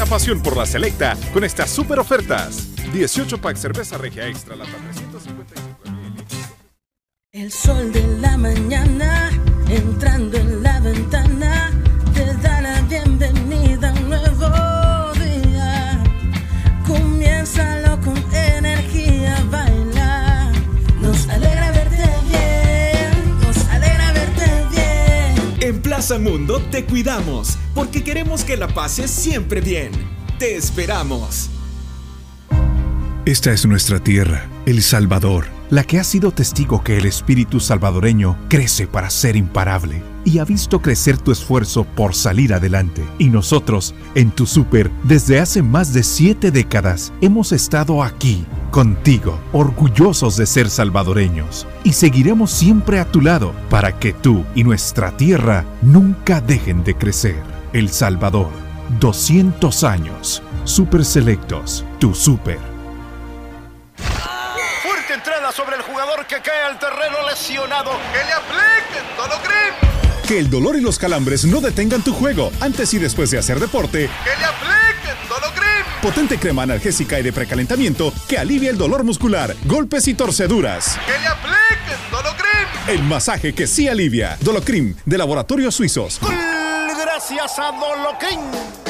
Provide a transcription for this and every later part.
la pasión por la selecta con estas super ofertas. 18 pack cerveza regia extra lata 355 El sol de la mañana entrando en la ventana Plaza Mundo te cuidamos porque queremos que la pases siempre bien. Te esperamos. Esta es nuestra tierra, El Salvador, la que ha sido testigo que el espíritu salvadoreño crece para ser imparable y ha visto crecer tu esfuerzo por salir adelante. Y nosotros, en tu super, desde hace más de siete décadas, hemos estado aquí, contigo, orgullosos de ser salvadoreños. Y seguiremos siempre a tu lado para que tú y nuestra tierra nunca dejen de crecer. El Salvador, 200 años. Super Selectos, tu super. Sobre el jugador que cae al terreno lesionado. ¡Que le apliquen Dolocrim! Que el dolor y los calambres no detengan tu juego antes y después de hacer deporte. ¡Que le apliquen Dolocrim! Potente crema analgésica y de precalentamiento que alivia el dolor muscular, golpes y torceduras. ¡Que le apliquen Dolocrim! El masaje que sí alivia. Dolocrim, de Laboratorios Suizos. Gracias a Dolocrim.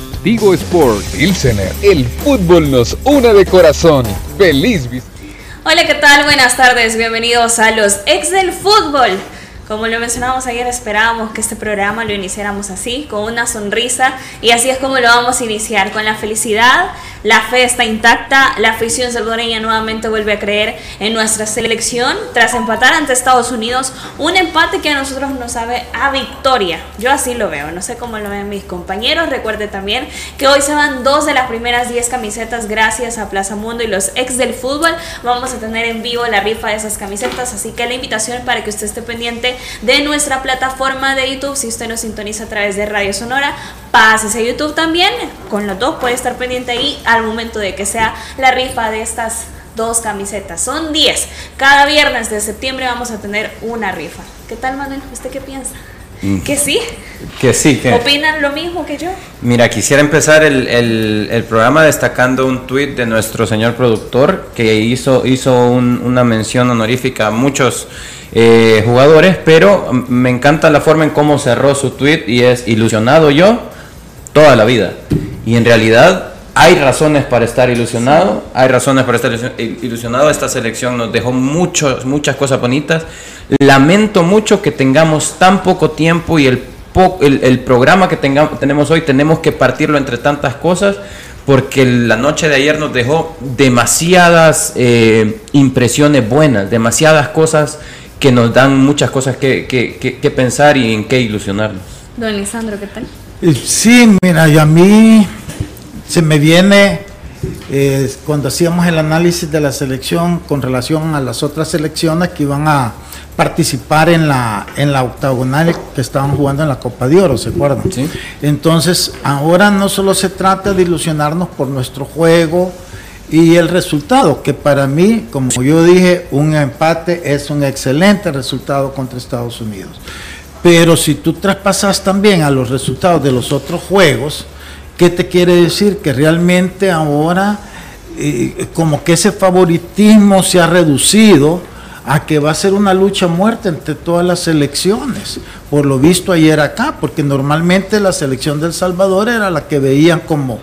Tigo Sport. Ilsener. El fútbol nos une de corazón. Feliz. Hola, ¿qué tal? Buenas tardes, bienvenidos a los ex del fútbol. Como lo mencionamos ayer, esperábamos que este programa lo iniciáramos así, con una sonrisa, y así es como lo vamos a iniciar, con la felicidad, la fe está intacta, la afición salvadoreña nuevamente vuelve a creer en nuestra selección tras empatar ante Estados Unidos, un empate que a nosotros nos sabe a victoria. Yo así lo veo, no sé cómo lo ven mis compañeros. Recuerde también que hoy se van dos de las primeras 10 camisetas gracias a Plaza Mundo y los ex del fútbol. Vamos a tener en vivo la rifa de esas camisetas, así que la invitación para que usted esté pendiente de nuestra plataforma de YouTube. Si usted nos sintoniza a través de Radio Sonora, pásese a YouTube también. Con los dos puede estar pendiente ahí al momento de que sea la rifa de estas dos camisetas. Son 10. Cada viernes de septiembre vamos a tener una rifa. ¿Qué tal, Manuel? ¿Usted qué piensa? ¿Que sí? Que sí, que... ¿Opinan lo mismo que yo? Mira, quisiera empezar el, el- el programa destacando un tuit de nuestro señor productor que hizo, hizo un- una mención honorífica a muchos eh, jugadores, pero mm, me encanta la forma en cómo cerró su tuit y es ilusionado yo toda la vida. Y en realidad hay razones para estar ilusionado, hay razones para estar ilusio- ilusionado. Esta selección nos dejó muchos, muchas cosas bonitas. Lamento mucho que tengamos tan poco tiempo y el, po- el, el programa que tengamos, tenemos hoy tenemos que partirlo entre tantas cosas porque la noche de ayer nos dejó demasiadas eh, impresiones buenas, demasiadas cosas que nos dan muchas cosas que, que- que- que pensar y en qué ilusionarnos. Don Lisandro, ¿qué tal? Eh, Sí, mira, y a mí se me viene eh, cuando hacíamos el análisis de la selección con relación a las otras selecciones que iban a participar en la, en la octagonal que estaban jugando en la Copa de Oro, ¿se acuerdan? Entonces, ahora no solo se trata de ilusionarnos por nuestro juego y el resultado, que para mí, como yo dije, un empate es un excelente resultado contra Estados Unidos. Pero si tú traspasas también a los resultados de los otros juegos, ¿qué te quiere decir? Que realmente ahora eh, como que ese favoritismo se ha reducido a que va a ser una lucha a muerte entre todas las selecciones, por lo visto ayer acá, porque normalmente la selección del Salvador era la que veían como,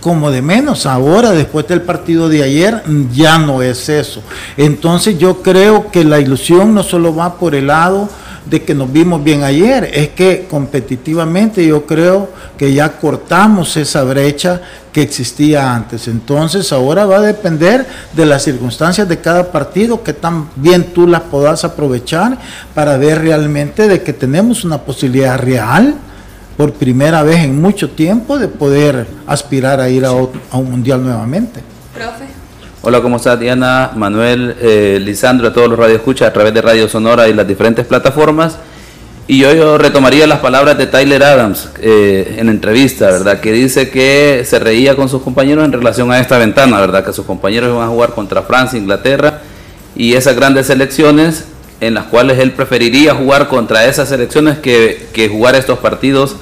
como de menos. Ahora, después del partido de ayer, ya no es eso. Entonces yo creo que la ilusión no solo va por el lado de que nos vimos bien ayer, es que competitivamente yo creo que ya cortamos esa brecha que existía antes. Entonces ahora va a depender de las circunstancias de cada partido, que tan bien tú las puedas aprovechar para ver realmente de que tenemos una posibilidad real por primera vez en mucho tiempo de poder aspirar a ir a, otro- a un mundial nuevamente. Profe. Hola, ¿cómo estás Diana, Manuel, eh, Lisandro, a todos los radioescuchas a través de Radio Sonora y las diferentes plataformas? Y yo, yo retomaría las palabras de Tyler Adams eh, en entrevista, ¿verdad? Que dice que se reía con sus compañeros en relación a esta ventana, ¿verdad? Que sus compañeros iban a jugar contra Francia, Inglaterra y esas grandes selecciones en las cuales él preferiría jugar contra esas selecciones que, que jugar estos partidos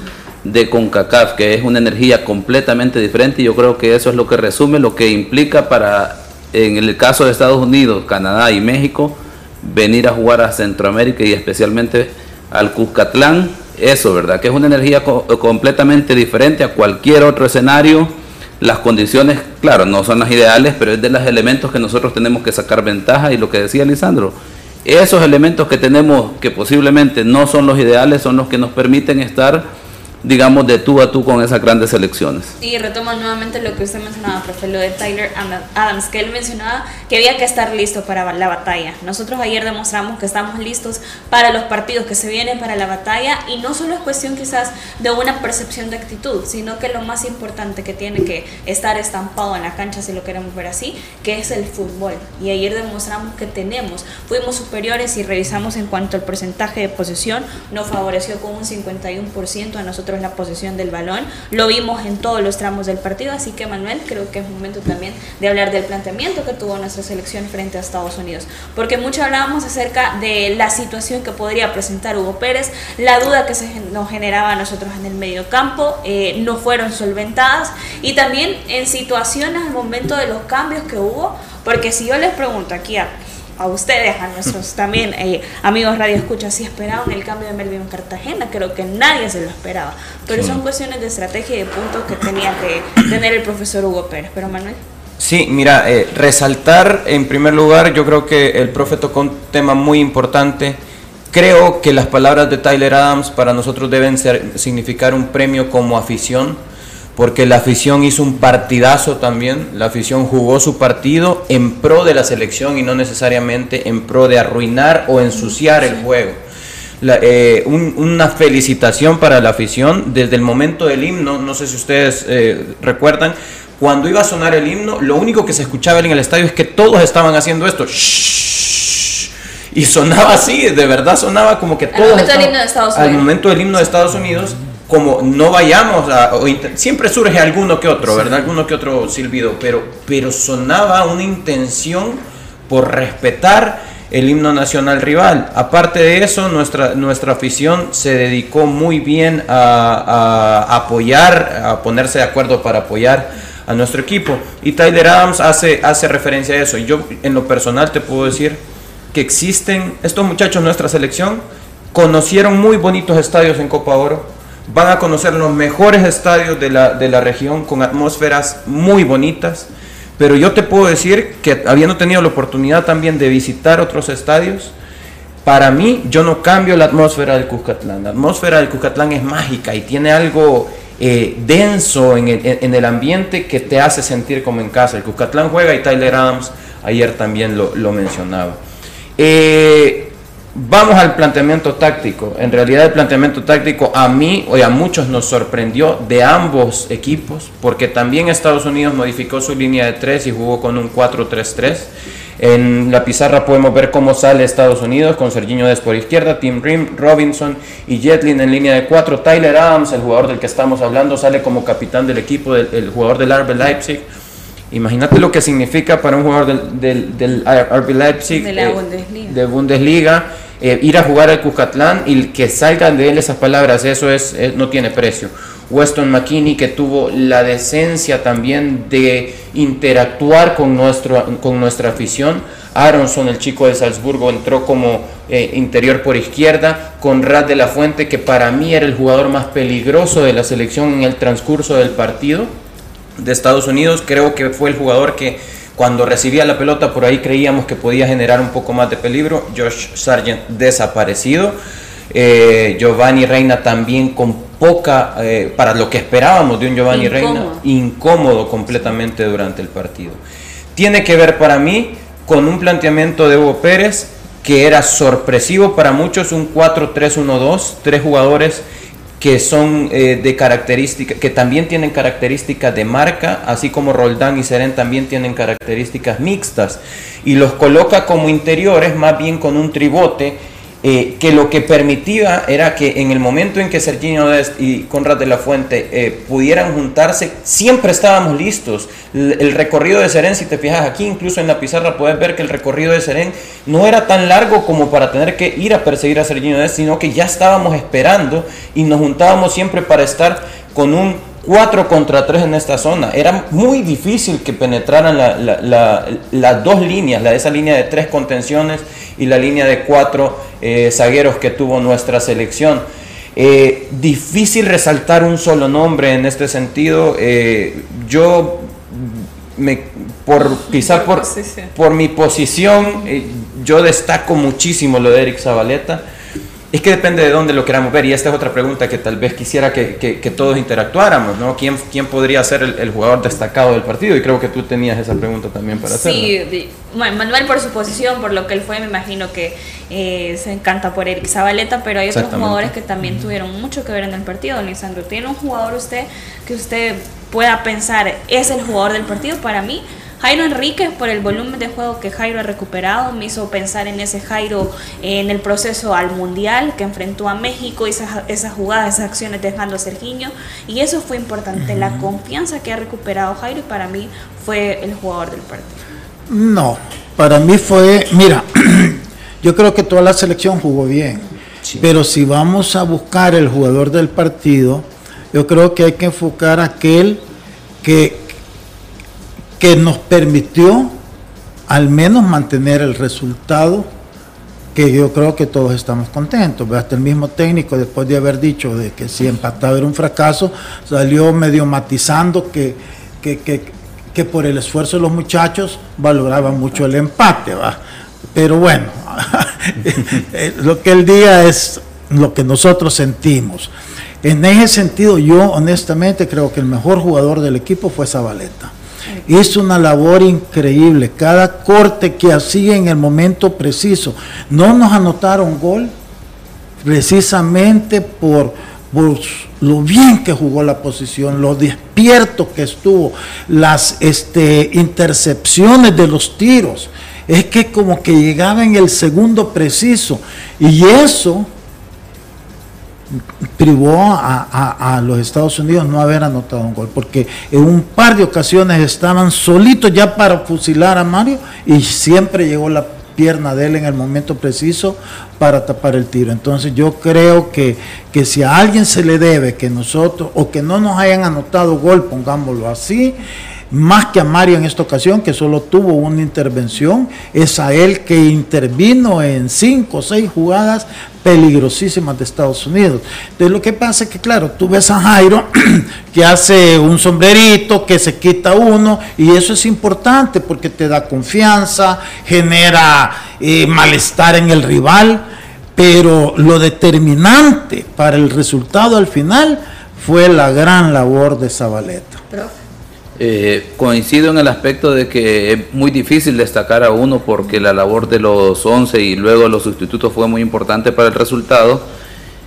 de CONCACAF, que es una energía completamente diferente y yo creo que eso es lo que resume lo que implica para, en el caso de Estados Unidos, Canadá y México, venir a jugar a Centroamérica y especialmente al Cuscatlán, eso, ¿verdad? Que es una energía completamente diferente a cualquier otro escenario. Las condiciones, claro, no son las ideales, pero es de los elementos que nosotros tenemos que sacar ventaja y lo que decía Lisandro, esos elementos que tenemos que posiblemente no son los ideales son los que nos permiten estar digamos, de tú a tú con esas grandes selecciones. Y retomo nuevamente lo que usted mencionaba, profe, lo de Tyler Adams, que él mencionaba que había que estar listo para la batalla. Nosotros ayer demostramos que estamos listos para los partidos que se vienen para la batalla y no solo es cuestión quizás de una percepción de actitud, sino que lo más importante que tiene que estar estampado en la cancha, si lo queremos ver así, que es el fútbol. Y ayer demostramos que tenemos, fuimos superiores y revisamos en cuanto al porcentaje de posesión, nos favoreció con un 51% a nosotros la posesión del balón. Lo vimos en todos los tramos del partido, así que Manuel, creo que es momento también de hablar del planteamiento que tuvo nuestra selección frente a Estados Unidos, porque mucho hablábamos acerca de la situación que podría presentar Hugo Pérez, la duda que se nos generaba a nosotros en el medio campo, eh, no fueron solventadas y también en situaciones al momento de los cambios que hubo, porque si yo les pregunto aquí a a ustedes, a nuestros también eh, amigos Radio Escucha, si esperaban el cambio de Melvin Cartagena, creo que nadie se lo esperaba. Pero son cuestiones de estrategia y de puntos que tenía que tener el profesor Hugo Pérez. Pero Manuel. Sí, mira, eh, resaltar en primer lugar, yo creo que el profe tocó un tema muy importante. Creo que las palabras de Tyler Adams para nosotros deben ser, significar un premio como afición porque la afición hizo un partidazo también, la afición jugó su partido en pro de la selección y no necesariamente en pro de arruinar o ensuciar el juego. Eh, una felicitación para la afición desde el momento del himno, no sé si ustedes eh, recuerdan, cuando iba a sonar el himno, lo único que se escuchaba en el estadio es que todos estaban haciendo esto. y sonaba así, de verdad sonaba como que todos... Al momento del himno de Estados Unidos como no vayamos a, siempre surge alguno que otro, ¿verdad? Alguno que otro silbido, pero, pero sonaba una intención por respetar el himno nacional rival. Aparte de eso, nuestra, nuestra afición se dedicó muy bien a, a, apoyar, a ponerse de acuerdo para apoyar a nuestro equipo. Y Tyler Adams hace, hace referencia a eso. Yo en lo personal te puedo decir que existen, estos muchachos, nuestra selección, conocieron muy bonitos estadios en Copa Oro van a conocer los mejores estadios de la, de la región con atmósferas muy bonitas. Pero yo te puedo decir que habiendo tenido la oportunidad también de visitar otros estadios, para mí yo no cambio la atmósfera del Cuscatlán. La atmósfera del Cuscatlán es mágica y tiene algo eh, denso en el, en el, ambiente que te hace sentir como en casa. El Cuscatlán juega y Tyler Adams ayer también lo, lo mencionaba. Eh, Vamos al planteamiento táctico. En realidad el planteamiento táctico a mí o a muchos nos sorprendió de ambos equipos, porque también Estados Unidos modificó su línea de 3 y jugó con un 4-3-3. En la pizarra podemos ver cómo sale Estados Unidos con Serginho Des por izquierda, Tim Rim, Robinson y Jetlin en línea de 4. Tyler Adams, el jugador del que estamos hablando, sale como capitán del equipo, el jugador del RB Leipzig. Imagínate lo que significa para un jugador del, del, RB Leipzig, de, la eh, Bundesliga, eh, ir a jugar al Cuscatlán y que salgan de él esas palabras, eso es, no tiene precio. Weston McKinney que tuvo la decencia también de interactuar con, nuestro, con nuestra afición. Aronson, el chico de Salzburgo, entró como eh, interior por izquierda. Conrad de la Fuente, que para mí era el jugador más peligroso de la selección en el transcurso del partido de Estados Unidos. Creo que fue el jugador que cuando recibía la pelota por ahí creíamos que podía generar un poco más de peligro. Josh Sargent desaparecido. Eh, Giovanni Reina también con poca, eh, para lo que esperábamos de un Giovanni Reina, incómodo completamente durante el partido. Tiene que ver para mí con un planteamiento de Hugo Pérez que era sorpresivo para muchos, un 4-3-1-2, tres jugadores que son eh, de características, que también tienen características de marca, así como Roldán y Seren también tienen características mixtas, y los coloca como interiores más bien con un tribote eh, que lo que permitía era que en el momento en que Serginho Dest y Conrad de la Fuente eh, pudieran juntarse, siempre estábamos listos. El, recorrido de Seren, si te fijas aquí, incluso en la pizarra puedes ver que el recorrido de Seren no era tan largo como para tener que ir a perseguir a Serginho Dest, sino que ya estábamos esperando y nos juntábamos siempre para estar con un 4 contra 3 en esta zona. Era muy difícil que penetraran las dos líneas, la de esa línea de tres contenciones y la línea de cuatro eh, zagueros que tuvo nuestra selección. Eh, difícil resaltar un solo nombre en este sentido. Eh, yo, me, por, quizá por, por mi posición, yo destaco muchísimo lo de Eric Zabaleta es que depende de dónde lo queramos ver y esta es otra pregunta que tal vez quisiera que, que, todos interactuáramos, ¿no? ¿Quién, quién podría ser el, jugador destacado del partido? Y creo que tú tenías esa pregunta también para hacer. Sí, bueno, Manuel por su posición, por lo que él fue, me imagino que eh, se encanta por Eric Zabaleta, pero hay otros jugadores que también tuvieron mucho que ver en el partido. Lisandro, ¿tiene un jugador usted que usted pueda pensar es el jugador del partido? Para mí, Jairo Enrique, por el volumen de juego que Jairo ha recuperado, me hizo pensar en ese Jairo en el proceso al Mundial que enfrentó a México, esas, esas jugadas, esas acciones dejando a Sergiño. Y eso fue importante, la confianza que ha recuperado Jairo y para mí fue el jugador del partido. No, para mí fue, mira, yo creo que toda la selección jugó bien, pero si vamos a buscar el jugador del partido, yo creo que hay que enfocar a aquel que, que nos permitió al menos mantener el resultado que yo creo que todos estamos contentos. Hasta el mismo técnico, después de haber dicho de que si empataba era un fracaso, salió medio matizando que, que, por el esfuerzo de los muchachos valoraban mucho el empate. ¿va? Pero bueno, lo que él diga es lo que nosotros sentimos. En ese sentido, yo honestamente creo que el mejor jugador del equipo fue Zabaleta Hizo una labor increíble. Cada corte que hacía en el momento preciso. No nos anotaron gol precisamente por, lo bien que jugó la posición, lo despierto que estuvo, las este, intercepciones de los tiros. Es que como que llegaba en el segundo preciso. Y eso privó a, los Estados Unidos no haber anotado un gol, porque en un par de ocasiones estaban solitos ya para fusilar a Mario y siempre llegó la pierna de él en el momento preciso para tapar el tiro. Entonces yo creo que, que si a alguien se le debe que nosotros, o que no nos hayan anotado gol, pongámoslo así, más que a Mario en esta ocasión, que solo tuvo una intervención, es a él que intervino en cinco o seis jugadas peligrosísimas de Estados Unidos. Entonces lo que pasa es que, claro, tú ves a Jairo que hace un sombrerito, que se quita uno, y eso es importante porque te da confianza, genera eh, malestar en el rival, pero lo determinante para el resultado al final fue la gran labor de Zabaleta. Eh, coincido en el aspecto de que es muy difícil destacar a uno porque la labor de los 11 y luego los sustitutos fue muy importante para el resultado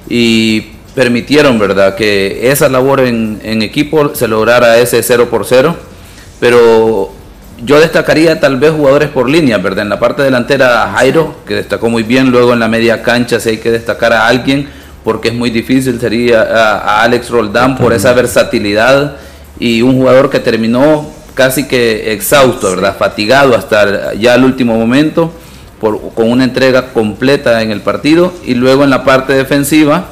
y permitieron, ¿verdad?, que esa labor en, equipo se lograra ese 0 por 0, pero yo destacaría tal vez jugadores por línea, ¿verdad? En la parte delantera Jairo, que destacó muy bien, luego en la media cancha si hay que destacar a alguien, porque es muy difícil, sería a Alex Roldán por esa versatilidad y un jugador que terminó casi que exhausto, ¿verdad? Fatigado hasta ya el último momento, por, con una entrega completa en el partido. Y luego en la parte defensiva,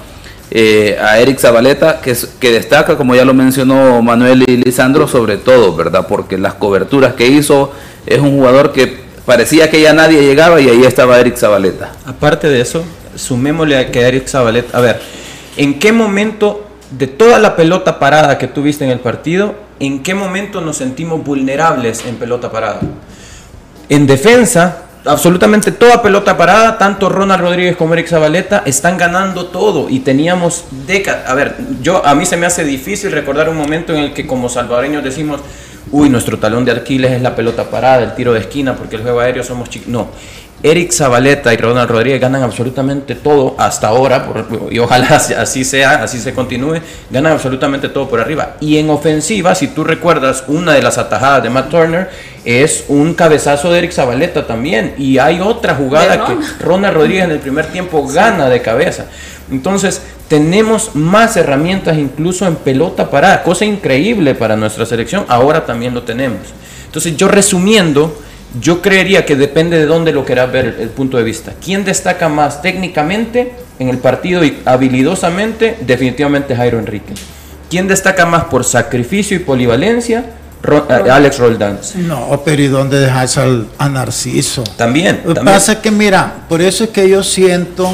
eh, a Eric Zabaleta, que, que destaca, como ya lo mencionó Manuel y Lisandro, sobre todo, ¿verdad? Porque las coberturas que hizo es un jugador que parecía que ya nadie llegaba y ahí estaba Eric Zabaleta. Aparte de eso, sumémosle a que Eric Zabaleta, a ver, ¿en qué momento de toda la pelota parada que tuviste en el partido, ¿en qué momento nos sentimos vulnerables en pelota parada? En defensa, absolutamente toda pelota parada, tanto Ronald Rodríguez como Eric Zabaleta están ganando todo y teníamos décadas. A ver, yo a mí se me hace difícil recordar un momento en el que como salvadoreños decimos, uy, nuestro talón de Aquiles es la pelota parada, el tiro de esquina, porque el juego aéreo somos chicos. No, Eric Zabaleta y Ronald Rodríguez ganan absolutamente todo hasta ahora, y ojalá así sea, así se continúe, ganan absolutamente todo por arriba. Y en ofensiva, si tú recuerdas, una de las atajadas de Matt Turner es un cabezazo de Eric Zabaleta también. Y hay otra jugada que Ronald Rodríguez en el primer tiempo gana de cabeza. Entonces, tenemos más herramientas incluso en pelota parada, cosa increíble para nuestra selección, ahora también lo tenemos. Entonces, yo resumiendo, yo creería que depende de dónde lo quieras ver el, punto de vista. ¿Quién destaca más técnicamente en el partido y habilidosamente? Definitivamente Jairo Enrique. ¿Quién destaca más por sacrificio y polivalencia? Eh, Alex Roldán. No, pero ¿y dónde dejas al, a Narciso? También. Lo que pasa es que, mira, por eso es que yo siento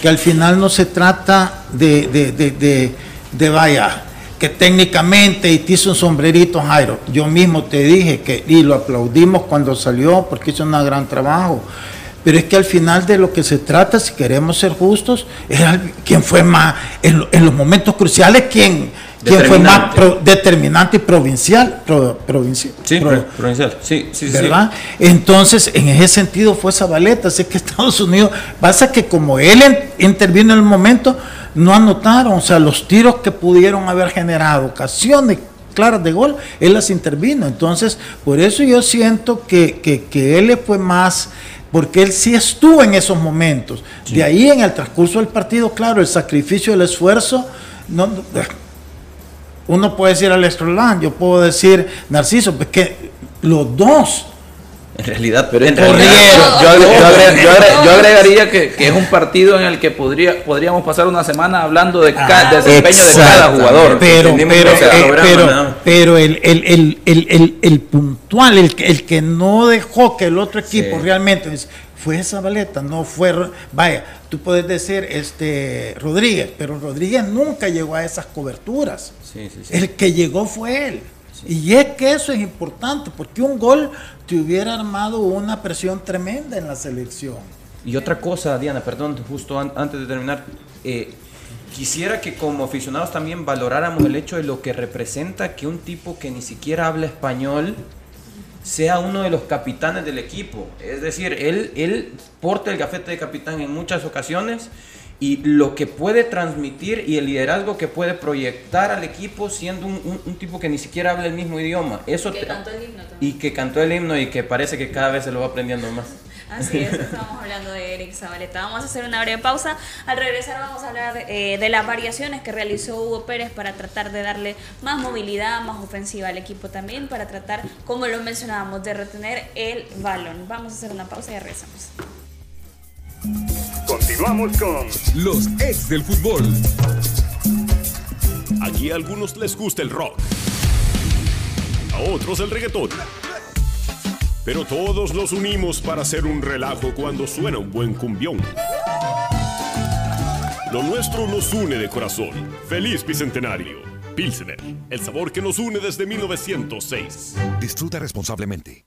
que al final no se trata de, de, de, de vaya, que técnicamente y te hizo un sombrerito Jairo. Yo mismo te dije que y lo aplaudimos cuando salió porque hizo un gran trabajo. Pero es que al final de lo que se trata, si queremos ser justos, es quien fue más, en, los momentos cruciales, quien, quien fue más determinante y provincial. provincial sí, provincial. Sí, sí, ¿verdad? Entonces, en ese sentido fue Zabaleta. Así que Estados Unidos, pasa que como él intervino en el momento, no anotaron, o sea, los tiros que pudieron haber generado ocasiones claras de gol, él las intervino. Entonces, por eso yo siento que, que, él fue más, porque él sí estuvo en esos momentos. De ahí en el transcurso del partido, claro, el sacrificio, el esfuerzo, no, uno puede decir Alex Roland, yo puedo decir Narciso, porque los dos en realidad, pero en realidad, yo, agregaría que, es un partido en el que podría, podríamos pasar una semana hablando de ah, desempeño de cada jugador. Pero, pero, eh, pero, el, el, el, el, puntual, el, el que no dejó que el otro equipo realmente fue esa baleta, no fue, vaya, tú puedes decir este Rodríguez, pero Rodríguez nunca llegó a esas coberturas. el que llegó fue él. Y es que eso es importante, porque un gol te hubiera armado una presión tremenda en la selección. Y otra cosa, Diana, perdón, justo antes de terminar, eh, quisiera que como aficionados también valoráramos el hecho de lo que representa que un tipo que ni siquiera habla español sea uno de los capitanes del equipo. Es decir, él, él porta el gafete de capitán en muchas ocasiones y lo que puede transmitir y el liderazgo que puede proyectar al equipo siendo un, tipo que ni siquiera habla el mismo idioma. Eso que cantó el himno Y que cantó el himno y que parece que cada vez se lo va aprendiendo más. Así es, estamos hablando de Eric Zabaleta. Vamos a hacer una breve pausa. Al regresar vamos a hablar eh, de las variaciones que realizó Hugo Pérez para tratar de darle más movilidad, más ofensiva al equipo también, para tratar, como lo mencionábamos, de retener el balón. Vamos a hacer una pausa y regresamos. Continuamos con los ex del fútbol. Aquí a algunos les gusta el rock, a otros el reggaetón. Pero todos los unimos para hacer un relajo cuando suena un buen cumbión. Lo nuestro nos une de corazón. Feliz Bicentenario. Pilsener, el sabor que nos une desde 1906. Disfruta responsablemente.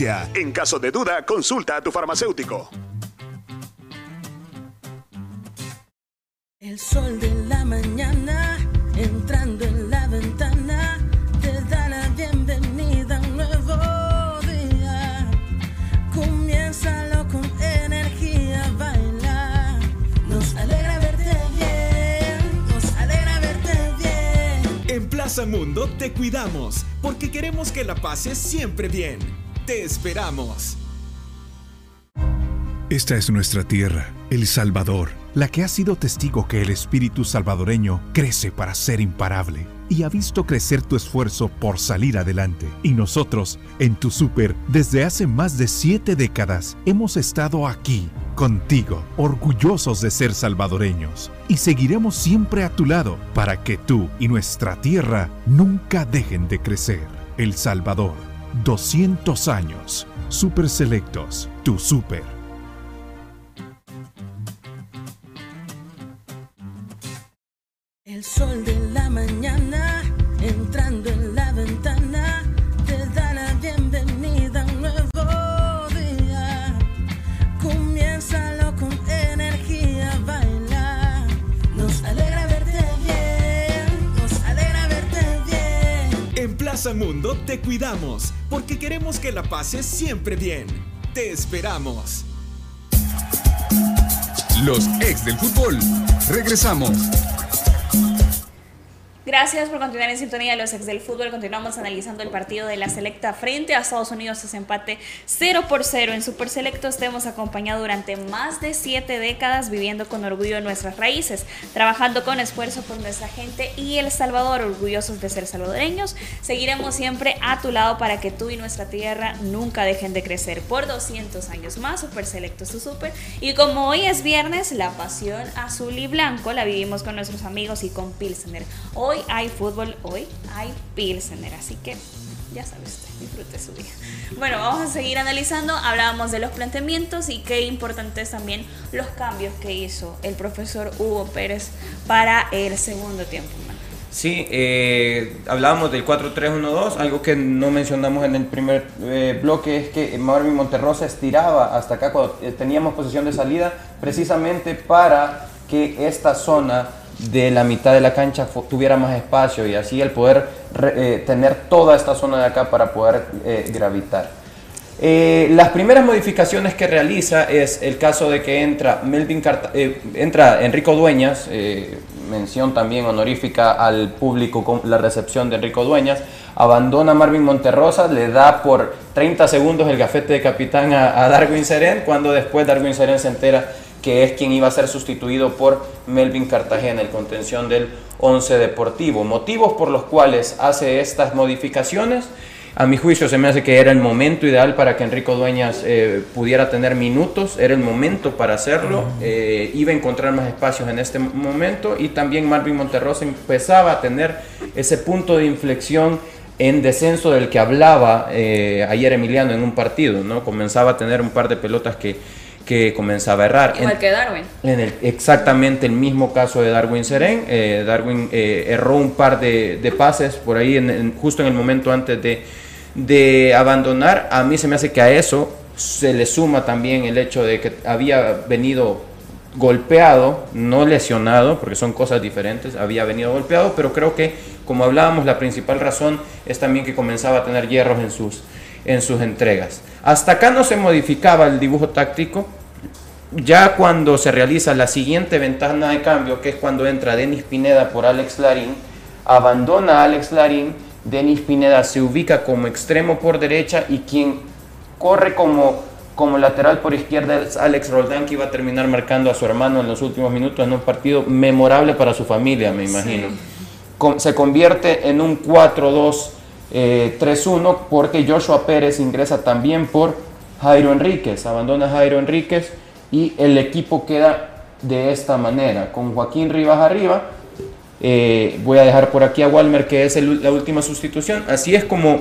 en caso de duda, consulta a tu farmacéutico. El sol de la mañana entrando en la ventana te da la bienvenida a un nuevo día. Comiénzalo con energía, baila. Nos alegra verte bien, nos alegra verte bien. En Plaza Mundo te cuidamos porque queremos que la pases siempre bien. Te esperamos. Esta es nuestra tierra, El Salvador, la que ha sido testigo que el espíritu salvadoreño crece para ser imparable y ha visto crecer tu esfuerzo por salir adelante. Y nosotros, en tu super, desde hace más de siete décadas, hemos estado aquí, contigo, orgullosos de ser salvadoreños. Y seguiremos siempre a tu lado para que tú y nuestra tierra nunca dejen de crecer. El Salvador 200 años. Super Selectos, tu super. El sol de la Plaza Mundo te cuidamos porque queremos que la pases siempre bien. Te esperamos. Los ex del fútbol. Regresamos. Gracias por continuar en sintonía los ex del fútbol. Continuamos analizando el partido de la selecta frente a Estados Unidos. Ese empate 0 por 0 en Super Selectos. Te hemos acompañado durante más de siete décadas viviendo con orgullo nuestras raíces, trabajando con esfuerzo por nuestra gente y El Salvador, orgullosos de ser salvadoreños. Seguiremos siempre a tu lado para que tú y nuestra tierra nunca dejen de crecer. Por 200 años más, Super Selectos tu Super. Y como hoy es viernes, la pasión azul y blanco la vivimos con nuestros amigos y con Pilsener. Hoy hay fútbol, hoy hay Pilsener, así que ya sabe usted, disfrute su día. Bueno, vamos a seguir analizando, hablábamos de los planteamientos y qué importantes también los cambios que hizo el profesor Hugo Pérez para el segundo tiempo. Sí, eh, hablábamos del 4-3-1-2, algo que no mencionamos en el primer eh, bloque es que Marvin Monterrosa estiraba hasta acá cuando eh, teníamos posición de salida precisamente para que esta zona de la mitad de la cancha tuviera más espacio y así el poder eh, tener toda esta zona de acá para poder eh, gravitar. Eh, las primeras modificaciones que realiza es el caso de que entra, Melvin entra Enrico Dueñas, mención también honorífica al público con la recepción de Enrico Dueñas, abandona Marvin Monterrosa, le da por 30 segundos el gafete de capitán a, a Darwin Seren, cuando después Darwin Seren se entera que es quien iba a ser sustituido por Melvin Cartagena, el contención del 11 Deportivo. Motivos por los cuales hace estas modificaciones. A mi juicio se me hace que era el momento ideal para que Enrico Dueñas eh, pudiera tener minutos, era el momento para hacerlo, eh, iba a encontrar más espacios en este momento y también Marvin Monterrosa empezaba a tener ese punto de inflexión en descenso del que hablaba eh, ayer Emiliano en un partido, ¿no? Comenzaba a tener un par de pelotas que, que comenzaba a errar. Igual que Darwin. En el, exactamente el mismo caso de Darwin Seren. Eh, Darwin eh, erró un par de, pases por ahí, en, justo en el momento antes de, de, abandonar. A mí se me hace que a eso se le suma también el hecho de que había venido golpeado, no lesionado, porque son cosas diferentes, había venido golpeado, pero creo que, como hablábamos, la principal razón es también que comenzaba a tener hierros en sus, en sus entregas. Hasta acá no se modificaba el dibujo táctico, ya cuando se realiza la siguiente ventana de cambio, que es cuando entra Denis Pineda por Alex Larín, abandona a Alex Larín, Denis Pineda se ubica como extremo por derecha y quien corre como, como lateral por izquierda es Alex Roldán, que iba a terminar marcando a su hermano en los últimos minutos en un partido memorable para su familia, me imagino. Se convierte en un 4-2-3-1 eh, porque Joshua Pérez ingresa también por Jairo Enríquez, abandona a Jairo Enríquez y el equipo queda de esta manera, con Joaquín Rivas arriba. Eh, voy a dejar por aquí a Walmer, que es la última sustitución. Así es como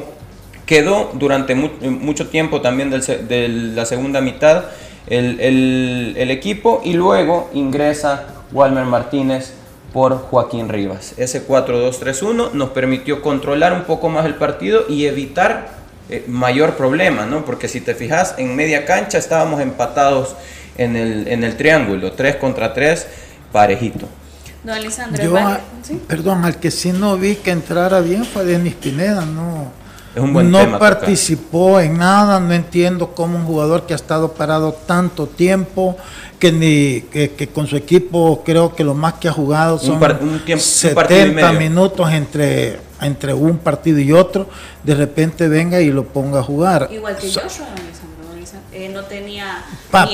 quedó durante mucho tiempo también de la segunda mitad el, equipo y luego ingresa Walmer Martínez por Joaquín Rivas. Ese 4-2-3-1 nos permitió controlar un poco más el partido y evitar eh, mayor problema, ¿no? Porque si te fijas, en media cancha estábamos empatados en el, en el triángulo, 3 contra 3, parejito. No, Alessandro, Yo, perdón, al que sí no vi que entrara bien fue Denis Pineda, no. Es un buen no participó en nada, no entiendo cómo un jugador que ha estado parado tanto tiempo, que ni que, con su equipo creo que lo más que ha jugado son un tiempo, 70 minutos entre, entre un partido y otro, de repente venga y lo ponga a jugar. Igual que Joshua. Eh, no tenía.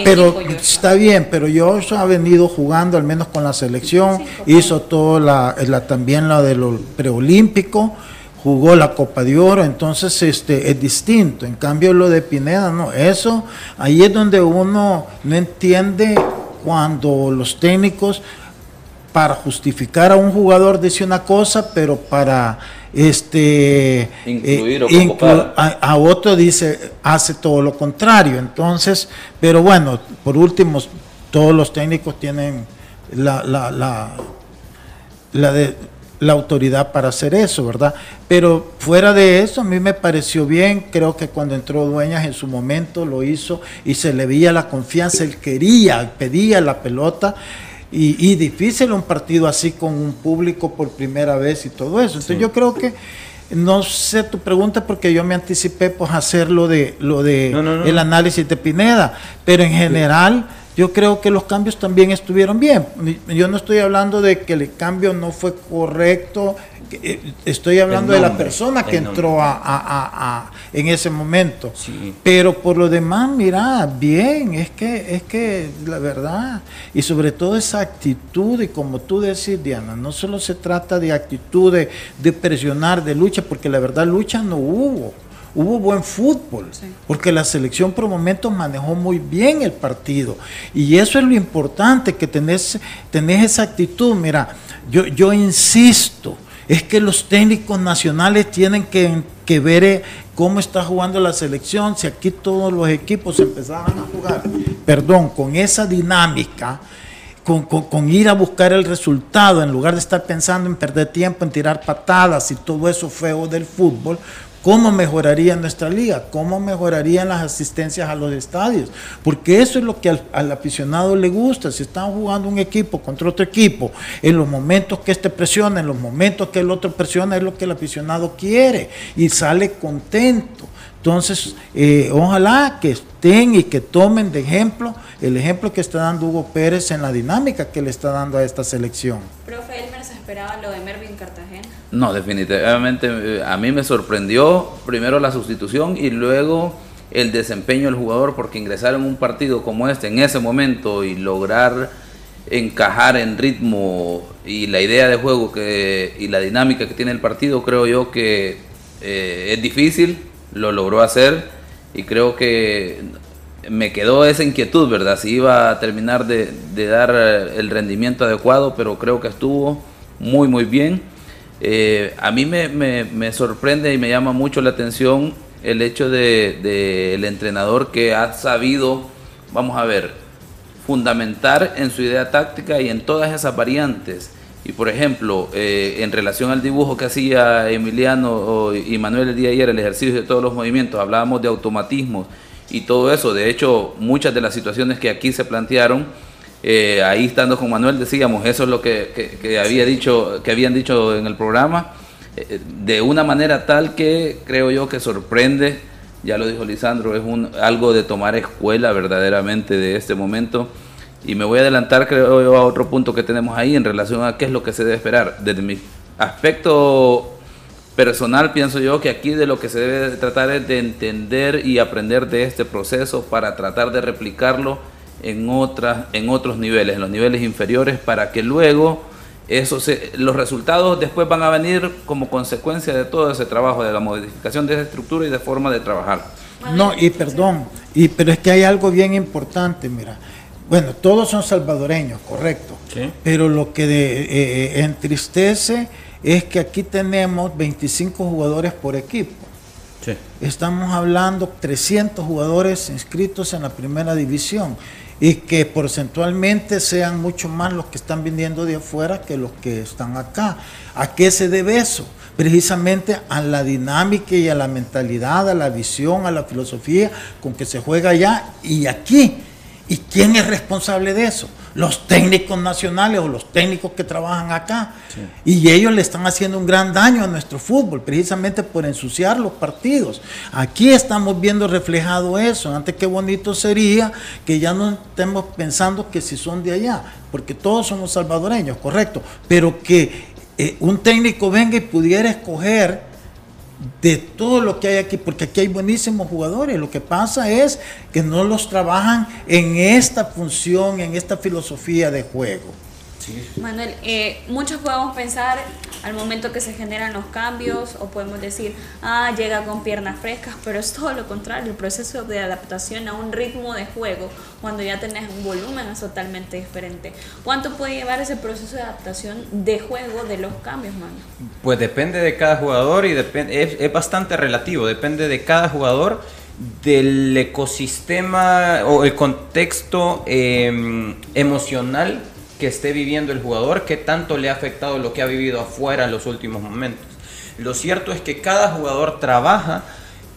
pero está bien, pero Joshua ha venido jugando, al menos con la selección, hizo todo la, también la de los preolímpico, jugó la Copa de Oro, entonces este es distinto. En cambio, lo de Pineda, no, eso ahí es donde uno no entiende cuando los técnicos para justificar a un jugador dice una cosa, pero para este incluir eh, a, otro dice hace todo lo contrario. Entonces, pero bueno, por último, todos los técnicos tienen la, la, la, la, de, la autoridad para hacer eso, ¿verdad? Pero fuera de eso, a mí me pareció bien, creo que cuando entró Dueñas en su momento lo hizo y se le veía la confianza, él quería, pedía la pelota y, difícil un partido así con un público por primera vez y todo eso. Entonces yo creo que no sé tu pregunta porque yo me anticipé pues hacer lo de lo de el análisis de Pineda, pero en general yo creo que los cambios también estuvieron bien. Yo no estoy hablando de que el cambio no fue correcto, estoy hablando de la persona que entró a, en ese momento. Pero por lo demás, mira, bien, es que, es que la verdad, y sobre todo esa actitud, y como tú decís, Diana, no solo se trata de actitud de, de presionar, de lucha, porque la verdad lucha no hubo hubo buen fútbol, porque la selección por momentos manejó muy bien el partido. Y eso es lo importante, que tenés, tenés esa actitud. Mira, yo, yo insisto, es que los técnicos nacionales tienen que, que ver eh, cómo está jugando la selección, si aquí todos los equipos empezaban a jugar, perdón, con esa dinámica. Con, con, ir a buscar el resultado en lugar de estar pensando en perder tiempo, en tirar patadas y todo eso feo del fútbol, ¿Cómo mejoraría nuestra liga? ¿Cómo mejorarían las asistencias a los estadios? Porque eso es lo que al, aficionado le gusta. Si están jugando un equipo contra otro equipo, en los momentos que este presiona, en los momentos que el otro presiona, es lo que el aficionado quiere y sale contento. Entonces, eh, ojalá que estén y que tomen de ejemplo el ejemplo que está dando Hugo Pérez en la dinámica que le está dando a esta selección. Profe Elmer, ¿se esperaba lo de Mervin Cartagena? No, definitivamente eh, a mí me sorprendió primero la sustitución y luego el desempeño del jugador porque ingresar en un partido como este en ese momento y lograr encajar en ritmo y la idea de juego que, y la dinámica que tiene el partido creo yo que eh, es difícil lo logró hacer y creo que me quedó esa inquietud, ¿verdad? Si iba a terminar de, dar el rendimiento adecuado, pero creo que estuvo muy, muy bien. Eh, a mí me, sorprende y me llama mucho la atención el hecho del de, entrenador que ha sabido, vamos a ver, fundamentar en su idea táctica y en todas esas variantes y por ejemplo, eh, en relación al dibujo que hacía Emiliano y Manuel el día de ayer, el ejercicio de todos los movimientos, hablábamos de automatismos y todo eso. De hecho, muchas de las situaciones que aquí se plantearon, eh, ahí estando con Manuel decíamos, eso es lo que, había dicho, que habían dicho en el programa, eh, de una manera tal que creo yo que sorprende, ya lo dijo Lisandro, es un, algo de tomar escuela verdaderamente de este momento y me voy a adelantar, creo yo, a otro punto que tenemos ahí en relación a qué es lo que se debe esperar. Desde mi aspecto personal, pienso yo que aquí de lo que se debe tratar es de entender y aprender de este proceso para tratar de replicarlo en, otras, en otros niveles, en los niveles inferiores, para que luego eso los resultados después van a venir como consecuencia de todo ese trabajo, de la modificación de esa estructura y de forma de trabajar. No, y perdón, y, pero es que hay algo bien importante, mira. Bueno, todos son salvadoreños, correcto. Pero lo que eh, eh, entristece es que aquí tenemos 25 jugadores por equipo. Estamos hablando 300 jugadores inscritos en la primera división y que porcentualmente sean mucho más los que están viniendo de afuera que los que están acá. ¿A qué se debe eso? Precisamente a la dinámica y a la mentalidad, a la visión, a la filosofía con que se juega allá y aquí. ¿Y quién es responsable de eso? Los técnicos nacionales o los técnicos que trabajan acá. Y ellos le están haciendo un gran daño a nuestro fútbol, precisamente por ensuciar los partidos. Aquí estamos viendo reflejado eso. Antes qué bonito sería que ya no estemos pensando que si son de allá, porque todos somos salvadoreños, correcto. Pero que eh, un técnico venga y pudiera escoger de todo lo que hay aquí, porque aquí hay buenísimos jugadores. Lo que pasa es que no los trabajan en esta función, en esta filosofía de juego. Manuel, eh, muchos podemos pensar al momento que se generan los cambios o podemos decir, ah, llega con piernas frescas, pero es todo lo contrario, el proceso de adaptación a un ritmo de juego cuando ya tenés un volumen es totalmente diferente. ¿Cuánto puede llevar ese proceso de adaptación de juego de los cambios, Manuel? Pues depende de cada jugador y depende, es, bastante relativo, depende de cada jugador del ecosistema o el contexto em, emocional que esté viviendo el jugador, qué tanto le ha afectado lo que ha vivido afuera en los últimos momentos. Lo cierto es que cada jugador trabaja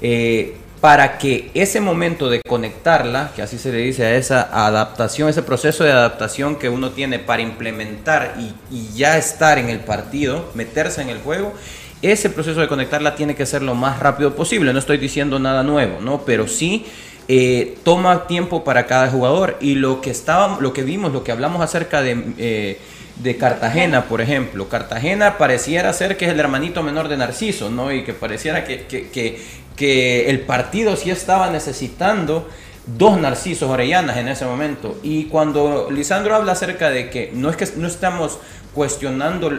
eh, para que ese momento de conectarla, que así se le dice a esa adaptación, ese proceso de adaptación que uno tiene para implementar y, y ya estar en el partido, meterse en el juego, ese proceso de conectarla tiene que ser lo más rápido posible. No estoy diciendo nada nuevo, ¿no? Pero sí eh, toma tiempo para cada jugador. Y lo que estábamos, lo que vimos, lo que hablamos acerca de, eh, de Cartagena, por ejemplo. Cartagena pareciera ser que es el hermanito menor de Narciso, ¿no? Y que pareciera que, el partido sí estaba necesitando dos Narcisos Orellanas en ese momento. Y cuando Lisandro habla acerca de que no es que no estamos cuestionando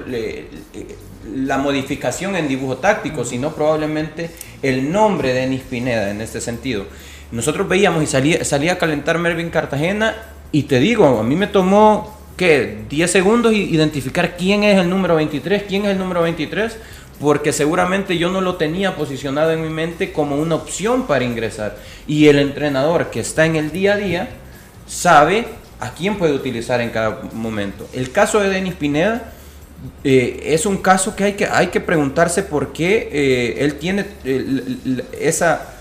la modificación en dibujo táctico, sino probablemente el nombre de Denis Pineda en este sentido. Nosotros veíamos y salía, salía a calentar Mervin Cartagena y te digo, a mí me tomó, ¿qué? 10 segundos identificar quién es el número 23, quién es el número 23, porque seguramente yo no lo tenía posicionado en mi mente como una opción para ingresar. Y el entrenador que está en el día a día sabe a quién puede utilizar en cada momento. El caso de Denis Pineda eh, es un caso que hay que, hay que preguntarse por qué eh, él tiene eh, esa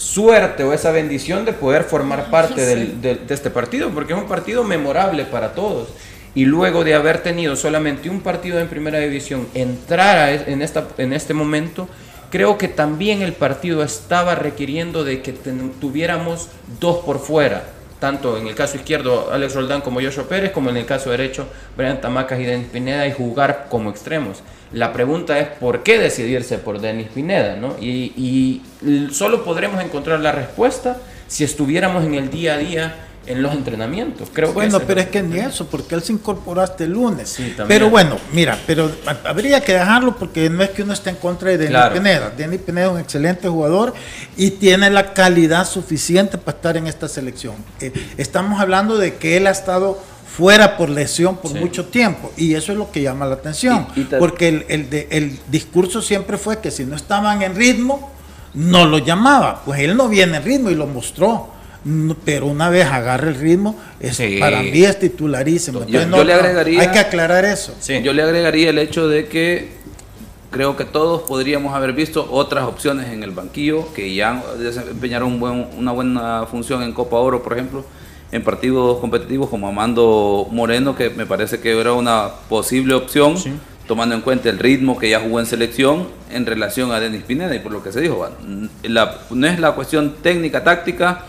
suerte o esa bendición de poder formar parte de este partido, porque es un partido memorable para todos. Y luego de haber tenido solamente un partido en primera división, entrar en, esta, en este momento, creo que también el partido estaba requiriendo de que tuviéramos dos por fuera tanto en el caso izquierdo Alex Roldán como Joshua Pérez, como en el caso derecho Brian Tamacas y Denis Pineda y jugar como extremos. La pregunta es por qué decidirse por Denis Pineda, ¿no? Y, y solo podremos encontrar la respuesta si estuviéramos en el día a día en los entrenamientos. Creo bueno, pero es que ni eso, porque él se incorporó hasta el lunes. pero bueno, mira, pero habría que dejarlo porque no es que uno esté en contra de Denis Pineda. Denis Pineda es un excelente jugador y tiene la calidad suficiente para estar en esta selección. Eh, estamos hablando de que él ha estado fuera por lesión por mucho tiempo y eso es lo que llama la atención, porque el, el, el discurso siempre fue que si no estaban en ritmo, no lo llamaba, pues él no viene en ritmo y lo mostró pero una vez agarre el ritmo, es, para mí es titularísimo. yo, le agregaría, hay que aclarar eso. Yo le agregaría el hecho de que creo que todos podríamos haber visto otras opciones en el banquillo que ya desempeñaron una buena función en Copa Oro, por ejemplo, en partidos competitivos como Amando Moreno, que me parece que era una posible opción. tomando en cuenta el ritmo que ya jugó en selección en relación a Denis Pineda y por lo que se dijo, no es la cuestión técnica, táctica,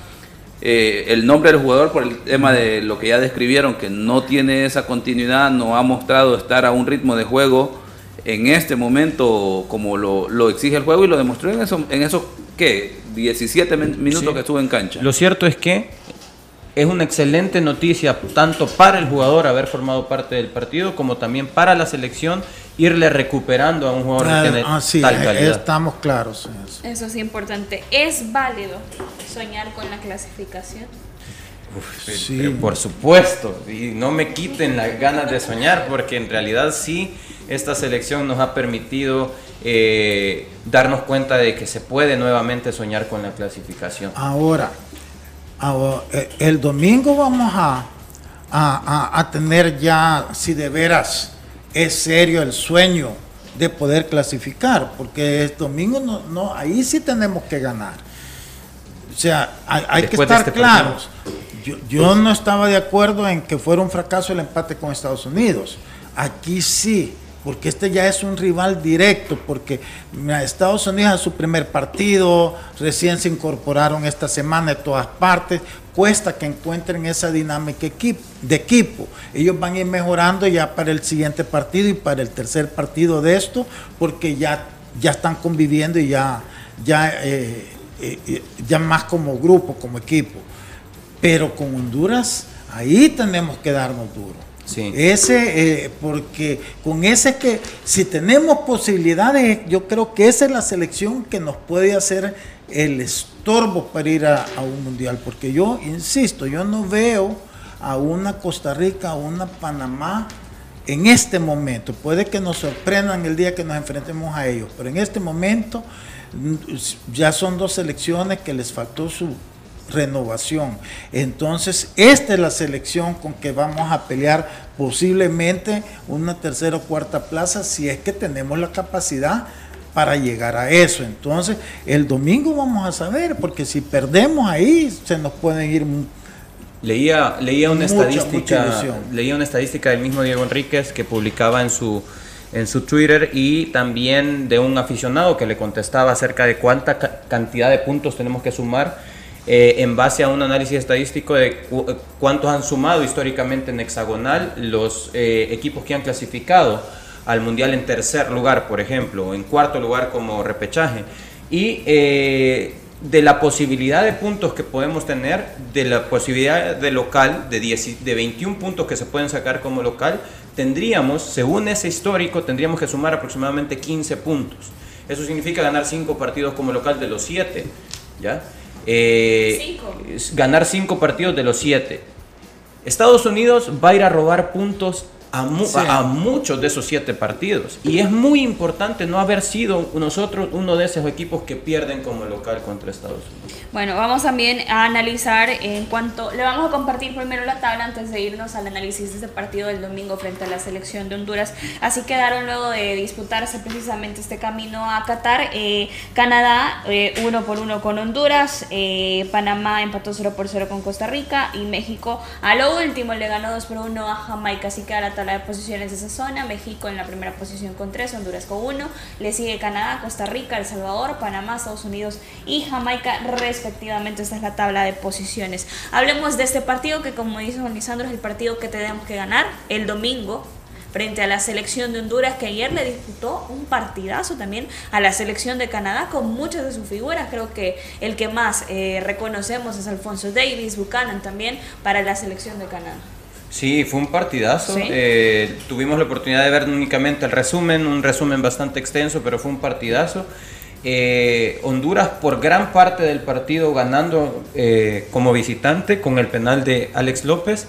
eh, el nombre del jugador por el tema de lo que ya describieron, que no tiene esa continuidad, no ha mostrado estar a un ritmo de juego en este momento como lo, exige el juego y lo demostró en, eso, en esos, ¿qué? 17 minutos que estuvo en cancha. Lo cierto es que es una excelente noticia tanto para el jugador haber formado parte del partido como también para la selección irle recuperando a un jugador que tiene ah, tal eh, calidad. Estamos claros. Eso. eso es importante. ¿Es válido soñar con la clasificación? sí. Por supuesto, y no me quiten las ganas de soñar, porque en realidad sí, esta selección nos ha permitido eh, darnos cuenta de que se puede nuevamente soñar con la clasificación. Ahora, el domingo vamos a, a, a tener ya, si de veras es serio el sueño de poder clasificar, porque el domingo no, no, ahí sí tenemos que ganar. O sea, hay, que estar este claros. Yo, yo no estaba de acuerdo en que fuera un fracaso el empate con Estados Unidos. Aquí sí, porque este ya es un rival directo, porque Estados Unidos es su primer partido, recién se incorporaron esta semana de todas partes, cuesta que encuentren esa dinámica de equipo. Ellos van a ir mejorando ya para el siguiente partido y para el tercer partido de esto, porque ya, ya están conviviendo y ya, ya, eh, eh, ya más como grupo, como equipo. Pero con Honduras, ahí tenemos que darnos duro. Ese, eh, porque con ese que, si tenemos posibilidades, yo creo que esa es la selección que nos puede hacer el estorbo para ir a, un mundial. Porque yo, insisto, yo no veo a una Costa Rica, a una Panamá en este momento. Puede que nos sorprendan el día que nos enfrentemos a ellos, pero en este momento ya son dos selecciones que les faltó su renovación. Entonces, esta es la selección con que vamos a pelear posiblemente una tercera o cuarta plaza si es que tenemos la capacidad para llegar a eso. Entonces, el domingo vamos a saber, porque si perdemos ahí, se nos pueden ir. Leía, leía una estadística, leía una estadística del mismo Diego Enríquez que publicaba en su en su Twitter y también de un aficionado que le contestaba acerca de cuánta cantidad de puntos tenemos que sumar eh, en base a un análisis estadístico de cuántos han sumado históricamente en hexagonal los eh, equipos que han clasificado al Mundial en tercer lugar, por ejemplo, o en cuarto lugar como repechaje. Y eh, de la posibilidad de puntos que podemos tener, de la posibilidad de local, de, de 21 puntos que se pueden sacar como local, tendríamos, según ese histórico, tendríamos que sumar aproximadamente 15 puntos. Eso significa ganar 5 partidos como local de los 7, ¿ya? Eh, ganar 5 partidos de los 7. Estados Unidos va a ir a robar puntos a, muchos de esos siete partidos. Y es muy importante no haber sido nosotros uno de esos equipos que pierden como local contra Estados Unidos. Bueno, vamos también a analizar en cuanto... Le vamos a compartir primero la tabla antes de irnos al análisis de este partido del domingo frente a la selección de Honduras. Así quedaron luego de disputarse precisamente este camino a Qatar. Eh, Canadá eh, uno por uno con Honduras, eh, Panamá empató 0 por 0 con Costa Rica y México a lo último le ganó 2 por 1 a Jamaica. Así que ahora la de posiciones de esa zona, México en la primera posición con 3, Honduras con 1, le sigue Canadá, Costa Rica, El Salvador, Panamá, Estados Unidos y Jamaica respectivamente. Esta es la tabla de posiciones. Hablemos de este partido que como dice Juan Lisandro es el partido que tenemos que ganar el domingo frente a la selección de Honduras que ayer le disputó un partidazo también a la selección de Canadá con muchas de sus figuras. Creo que el que más eh, reconocemos es Alfonso Davis, Buchanan también para la selección de Canadá. Sí, fue un partidazo. Eh, tuvimos la oportunidad de ver únicamente el resumen, un resumen bastante extenso, pero fue un partidazo. Eh, Honduras por gran parte del partido ganando eh, como visitante con el penal de Alex López.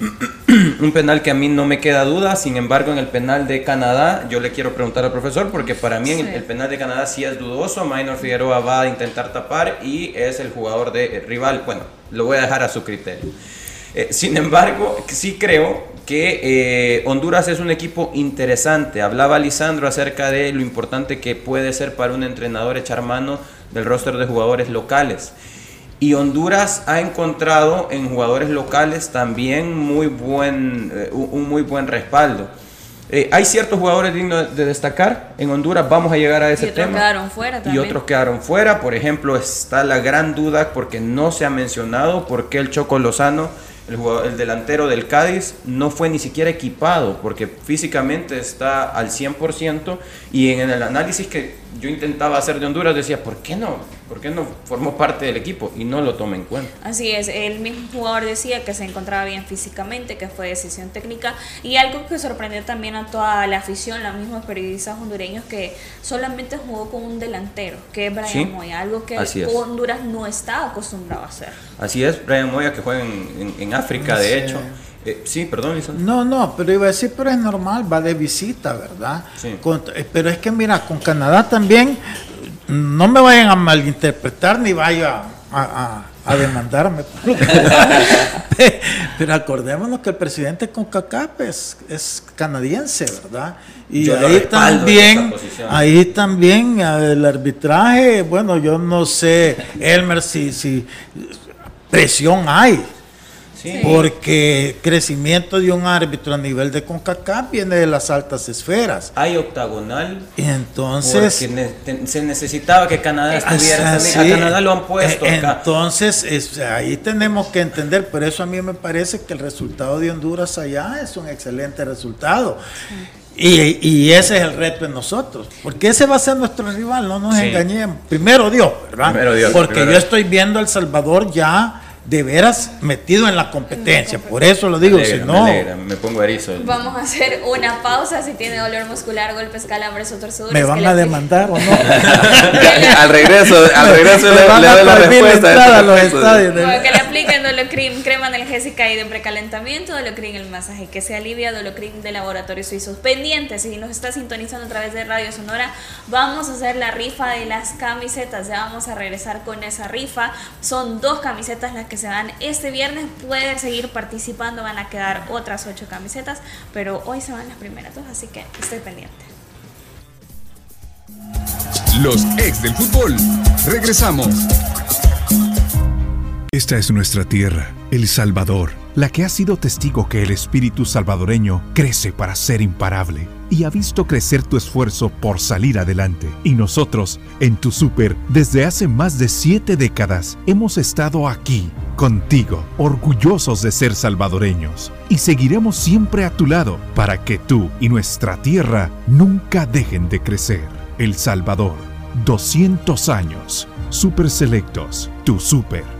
un penal que a mí no me queda duda, sin embargo en el penal de Canadá yo le quiero preguntar al profesor porque para mí el, el, penal de Canadá sí es dudoso, Minor Figueroa va a intentar tapar y es el jugador de rival, bueno, lo voy a dejar a su criterio. Eh, sin embargo, sí creo que eh, Honduras es un equipo interesante. Hablaba Lisandro acerca de lo importante que puede ser para un entrenador echar mano del roster de jugadores locales. Y Honduras ha encontrado en jugadores locales también muy buen, eh, un muy buen respaldo. hay ciertos jugadores dignos de destacar. En Honduras vamos a llegar a ese y tema. Quedaron fuera también. Y otros quedaron fuera. Por ejemplo, está la gran duda porque no se ha mencionado por qué el Choco Lozano el, delantero del Cádiz no fue ni siquiera equipado porque físicamente está al 100% y en el análisis que yo intentaba hacer de Honduras decía, ¿por qué no? ¿Por qué no formó parte del equipo? Y no lo toma en cuenta. Así es, el mismo jugador decía que se encontraba bien físicamente, que fue decisión técnica y algo que sorprendió también a toda la afición, los mismos periodistas hondureños, que solamente jugó con un delantero, que es Brian Moya, algo que Honduras no está acostumbrado a hacer. Así es, Brian Moya que juega en, África, de hecho. Eh, sí, perdón, Lisa. No, no, pero iba a decir, pero es normal, va de visita, ¿verdad? Sí. Eh, pero es que mira, con Canadá también, no me vayan a malinterpretar ni vaya a, demandarme. pero acordémonos que el presidente con es, es canadiense, ¿verdad? Y ahí también, ahí también el arbitraje, bueno, yo no sé, Elmer, si, si presión hay porque crecimiento de un árbitro a nivel de CONCACAF viene de las altas esferas. Hay octagonal. Y entonces. se necesitaba que Canadá estuviera. a Canadá lo han puesto. Entonces, ahí tenemos que entender. Por eso a mí me parece que el resultado de Honduras allá es un excelente resultado. Y, ese es el reto de nosotros, porque ese va a ser nuestro rival, no nos engañemos. Primero Dios, ¿verdad? Primero Dios, porque yo estoy viendo El Salvador ya de veras metido en la competencia. Por eso lo digo, si no. Me, pongo erizo. Vamos a hacer una pausa. Si tiene dolor muscular, golpes, calambres o torceduras. ¿Me van a demandar o no? al regreso, al regreso le, le doy la respuesta. A los estadios, que le apliquen Dolocrim, crema analgésica y de precalentamiento, Dolocrim el masaje que se alivia, Dolocrim de laboratorio suizos. Pendientes, si nos está sintonizando a través de Radio Sonora, vamos a hacer la rifa de las camisetas. Ya vamos a regresar con esa rifa. Son dos camisetas las que se van este viernes pueden seguir participando, van a quedar otras ocho camisetas, pero hoy se van las primeras dos, así que estoy pendiente. Los ex del fútbol. Regresamos. Esta es nuestra tierra, El Salvador, la que ha sido testigo que el espíritu salvadoreño crece para ser imparable y ha visto crecer tu esfuerzo por salir adelante. Y nosotros, en tu super, desde hace más de siete décadas, hemos estado aquí, contigo, orgullosos de ser salvadoreños. Y seguiremos siempre a tu lado para que tú y nuestra tierra nunca dejen de crecer. El Salvador, 200 años. Super Selectos, tu super.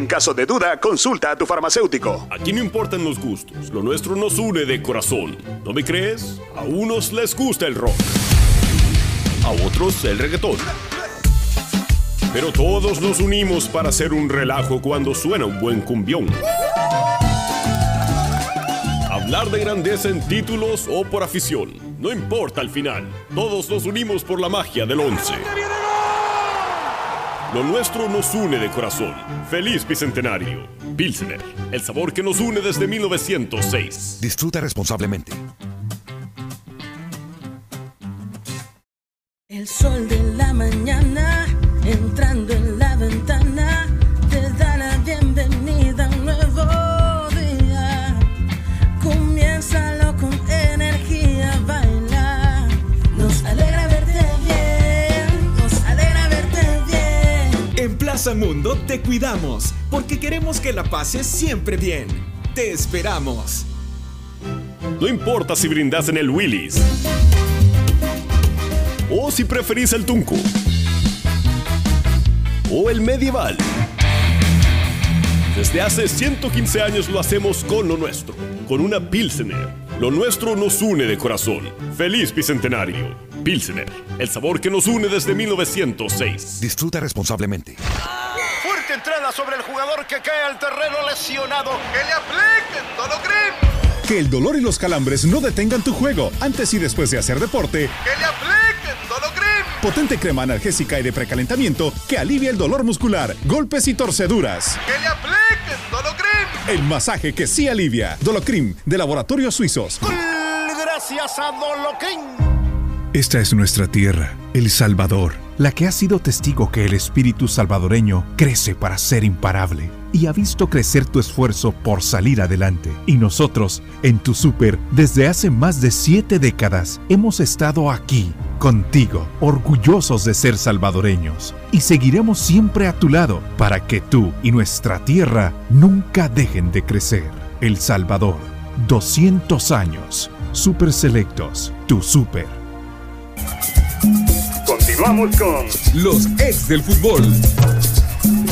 caso de duda, consulta a tu farmacéutico. Aquí no importan los gustos, lo nuestro nos une de corazón. ¿No me crees? A unos les gusta el rock, a otros el reggaetón. Pero todos nos unimos para hacer un relajo cuando suena un buen cumbión. Hablar de grandeza en títulos o por afición, no importa al final. Todos nos unimos por la magia del once. Lo nuestro nos une de corazón. Feliz Bicentenario. Pilsener, el sabor que nos une desde 1906. Disfruta responsablemente. El sol de la mañana bien. En Plaza Mundo te cuidamos porque queremos que la pases siempre bien. Te esperamos. No importa si brindas en el Willis o si preferís el Tunco o el Medieval. Desde hace 115 años lo hacemos con lo nuestro, con una Pilsener. Lo nuestro nos une de corazón. Feliz Bicentenario. Pilsener, el sabor que nos une desde 1906. Disfruta responsablemente. Fuerte entrada sobre el jugador que cae al terreno lesionado. Que le apliquen. Que el dolor y los calambres no detengan tu juego antes y después de hacer deporte. Que le apliquen. Potente crema analgésica y de precalentamiento que alivia el dolor muscular, golpes y torceduras. Que le apliquen. El masaje que sí alivia. Dolocrim, de Laboratorios Suizos. Gracias a Dolocrim. Esta es nuestra tierra, El Salvador, la que ha sido testigo que el espíritu salvadoreño crece para ser imparable y ha visto crecer tu esfuerzo por salir adelante. Y nosotros, en tu super, desde hace más de siete décadas, hemos estado aquí, contigo, orgullosos de ser salvadoreños. Y seguiremos siempre a tu lado para que tú y nuestra tierra nunca dejen de crecer. El Salvador, 200 años. Super Selectos, tu super. Continuamos con Los ex del fútbol.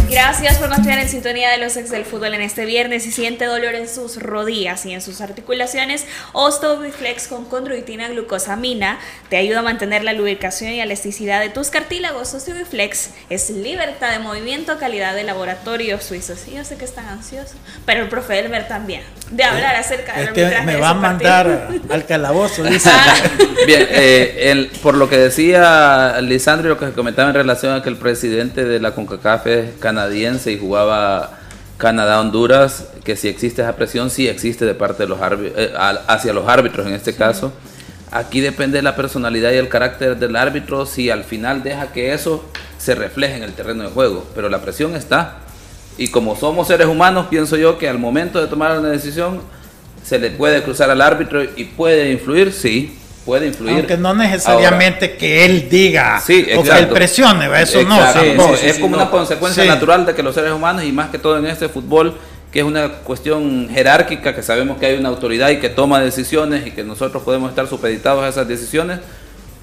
Gracias por confiar en sintonía de los ex del fútbol en este viernes. Si siente dolor en sus rodillas y en sus articulaciones, Ostobiflex con condroitina glucosamina te ayuda a mantener la lubricación y elasticidad de tus cartílagos. Ostobiflex es libertad de movimiento, calidad de laboratorio suizos. Y yo sé que están ansiosos, pero el profe Elmer también, de hablar acerca del Es que arbitraje me de va a mandar partido. al calabozo, dice. Bien, eh, el- por lo que decía Lisandro y lo que se comentaba en relación a que el presidente de la CONCACAF es canadiense y jugaba Canadá-Honduras, que si existe esa presión, sí existe de parte de los árbi- eh, hacia los árbitros en este caso. Aquí depende de la personalidad y el carácter del árbitro si al final deja que eso se refleje en el terreno de juego, pero la presión está. Y como somos seres humanos, pienso yo que al momento de tomar una decisión se le puede cruzar al árbitro y puede influir, sí, puede influir. Aunque no necesariamente que él diga Sí, o que él presione, eso no. Exacto, tampoco. sí, es como una consecuencia Sí. natural de que los seres humanos y más que todo en este fútbol que es una cuestión jerárquica que sabemos que hay una autoridad y que toma decisiones y que nosotros podemos estar supeditados a esas decisiones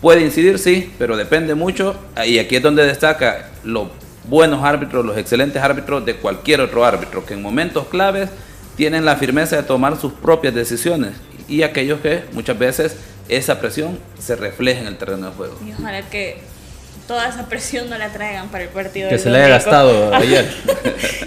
puede incidir sí pero depende mucho y aquí es donde destaca los buenos árbitros los excelentes árbitros de cualquier otro árbitro que en momentos claves tienen la firmeza de tomar sus propias decisiones y aquellos que muchas veces esa presión se refleja en el terreno de juego. Y ojalá que toda esa presión no la traigan para el partido. Que se le haya gastado ayer.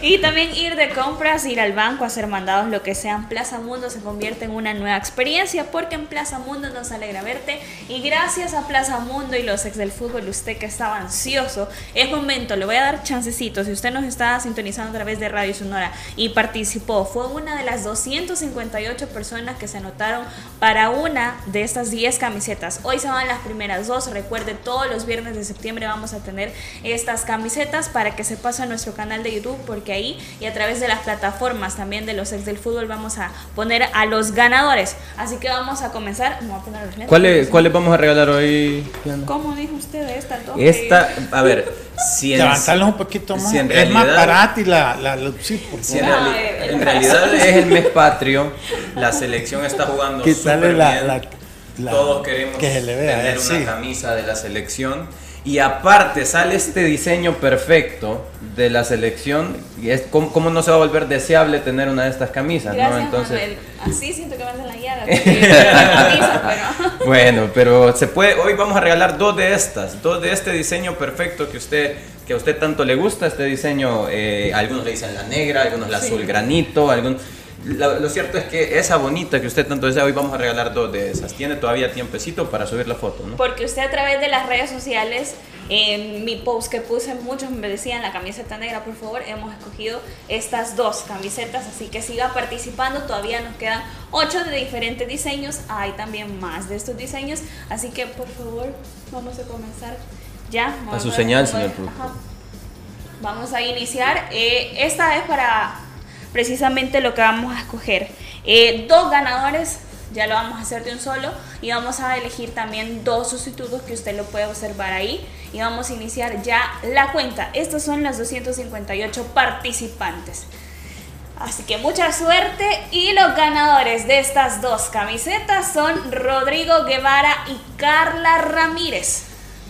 Y también ir de compras, ir al banco, hacer mandados, lo que sea Plaza Mundo se convierte en una nueva experiencia porque en Plaza Mundo nos alegra verte y gracias a Plaza Mundo y los ex del fútbol, usted que estaba ansioso, es momento, le voy a dar chancecito, si usted nos está sintonizando a través de Radio Sonora y participó, fue una de las 258 personas que se anotaron para una de estas 10 camisetas. Hoy se van las primeras dos, recuerde todos los viernes de septiembre vamos a tener estas camisetas para que se pase a nuestro canal de YouTube porque ahí y a través de las plataformas también de los ex del fútbol vamos a poner a los ganadores. Así que vamos a comenzar. Me voy a poner los lentes. ¿Cuáles cuáles vamos a regalar hoy? ¿Cómo dijo usted esta? dos? Esta, a ver, si en, un poquito más. si en es más realidad- barata y la, la, la- sí, por si en, favor. reali- en realidad es el mes patrio, la selección está jugando súper la- bien. la- la- Todos queremos que se le vea, tener eh, una sí. camisa de la selección. Y aparte sale este diseño perfecto de la selección. Y es, ¿cómo, cómo no se va a volver deseable tener una de estas camisas? ¿no? Gracias, Entonces, Manuel. Así siento que me hacen la camisa, pero- Bueno, pero se puede, hoy vamos a regalar dos de estas, dos de este diseño perfecto que usted que a usted tanto le gusta, este diseño, eh, algunos le dicen la negra, algunos la Sí. azul granito, algún, la- lo cierto es que esa bonita que usted tanto desea, hoy vamos a regalar dos de esas. Tiene todavía tiempecito para subir la foto, ¿no? Porque usted a través de las redes sociales, en mi post que puse, muchos me decían la camiseta negra, por favor, hemos escogido estas dos camisetas, así que siga participando, todavía nos quedan ocho de diferentes diseños, hay también más de estos diseños, así que por favor, vamos a comenzar ya. Vamos A su señal, señor. Vamos a iniciar. Eh, esta es para precisamente lo que vamos a escoger. Eh, dos ganadores, ya lo vamos a hacer de un solo, y vamos a elegir también dos sustitutos que usted lo puede observar ahí. Y vamos a iniciar ya la cuenta. Estas son las 258 participantes. Así que mucha suerte y los ganadores de estas dos camisetas son Rodrigo Guevara y Carla Ramírez.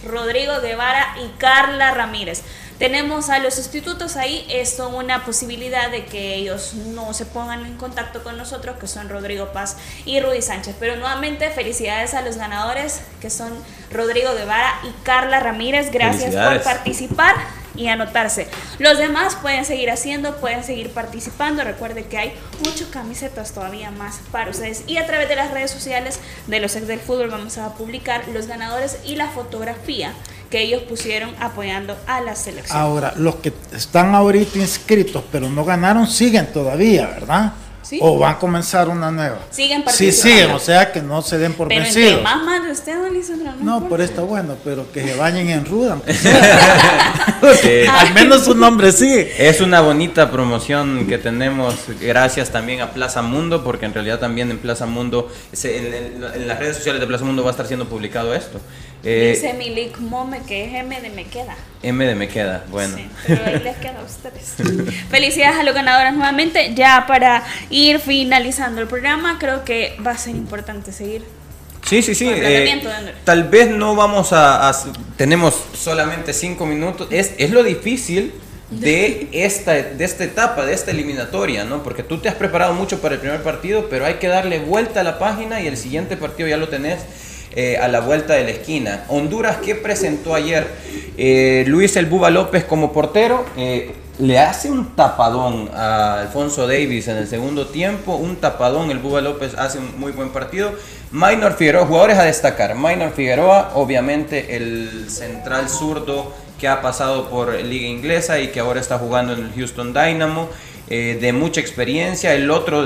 Rodrigo Guevara y Carla Ramírez. Tenemos a los sustitutos ahí, esto una posibilidad de que ellos no se pongan en contacto con nosotros, que son Rodrigo Paz y Rudy Sánchez. Pero nuevamente felicidades a los ganadores, que son Rodrigo Guevara y Carla Ramírez. Gracias por participar y anotarse. Los demás pueden seguir haciendo, pueden seguir participando. Recuerde que hay muchas camisetas todavía más para ustedes. Y a través de las redes sociales de los ex del fútbol vamos a publicar los ganadores y la fotografía que ellos pusieron apoyando a la selección. Ahora, los que están ahorita inscritos pero no ganaron, siguen todavía, ¿verdad? Sí. O van a comenzar una nueva. Siguen Sí, siguen, o sea que no se den por Pero entre vencidos. más más usted, don Lisandro, no, por esto bueno, pero que se bañen en ruda. Eh. Al menos su nombre sí. Es una bonita promoción que tenemos gracias también a Plaza Mundo, porque en realidad también en Plaza Mundo, en- en las redes sociales de Plaza Mundo va a estar siendo publicado esto. Eh, Dice Milik Mome que es M de me queda. M de me queda, bueno. Sí, pero ahí les queda a ustedes. Felicidades a los ganadores nuevamente. Ya para ir finalizando el programa, creo que va a ser importante seguir. Sí, sí, sí. Eh, tal vez no vamos a, a- Tenemos solamente cinco minutos. Es, es lo difícil de esta, de esta etapa, de esta eliminatoria, ¿no? Porque tú te has preparado mucho para el primer partido, pero hay que darle vuelta a la página y el siguiente partido ya lo tenés eh, a la vuelta de la esquina. Honduras, ¿qué presentó ayer? Eh, Luis El Buba López como portero. eh, le hace un tapadón a Alfonso Davis en el segundo tiempo, un tapadón, el Buba López hace un muy buen partido. Minor Figueroa, jugadores a destacar. Minor Figueroa, obviamente el central zurdo que ha pasado por Liga Inglesa y que ahora está jugando en el Houston Dynamo, de mucha experiencia. El otro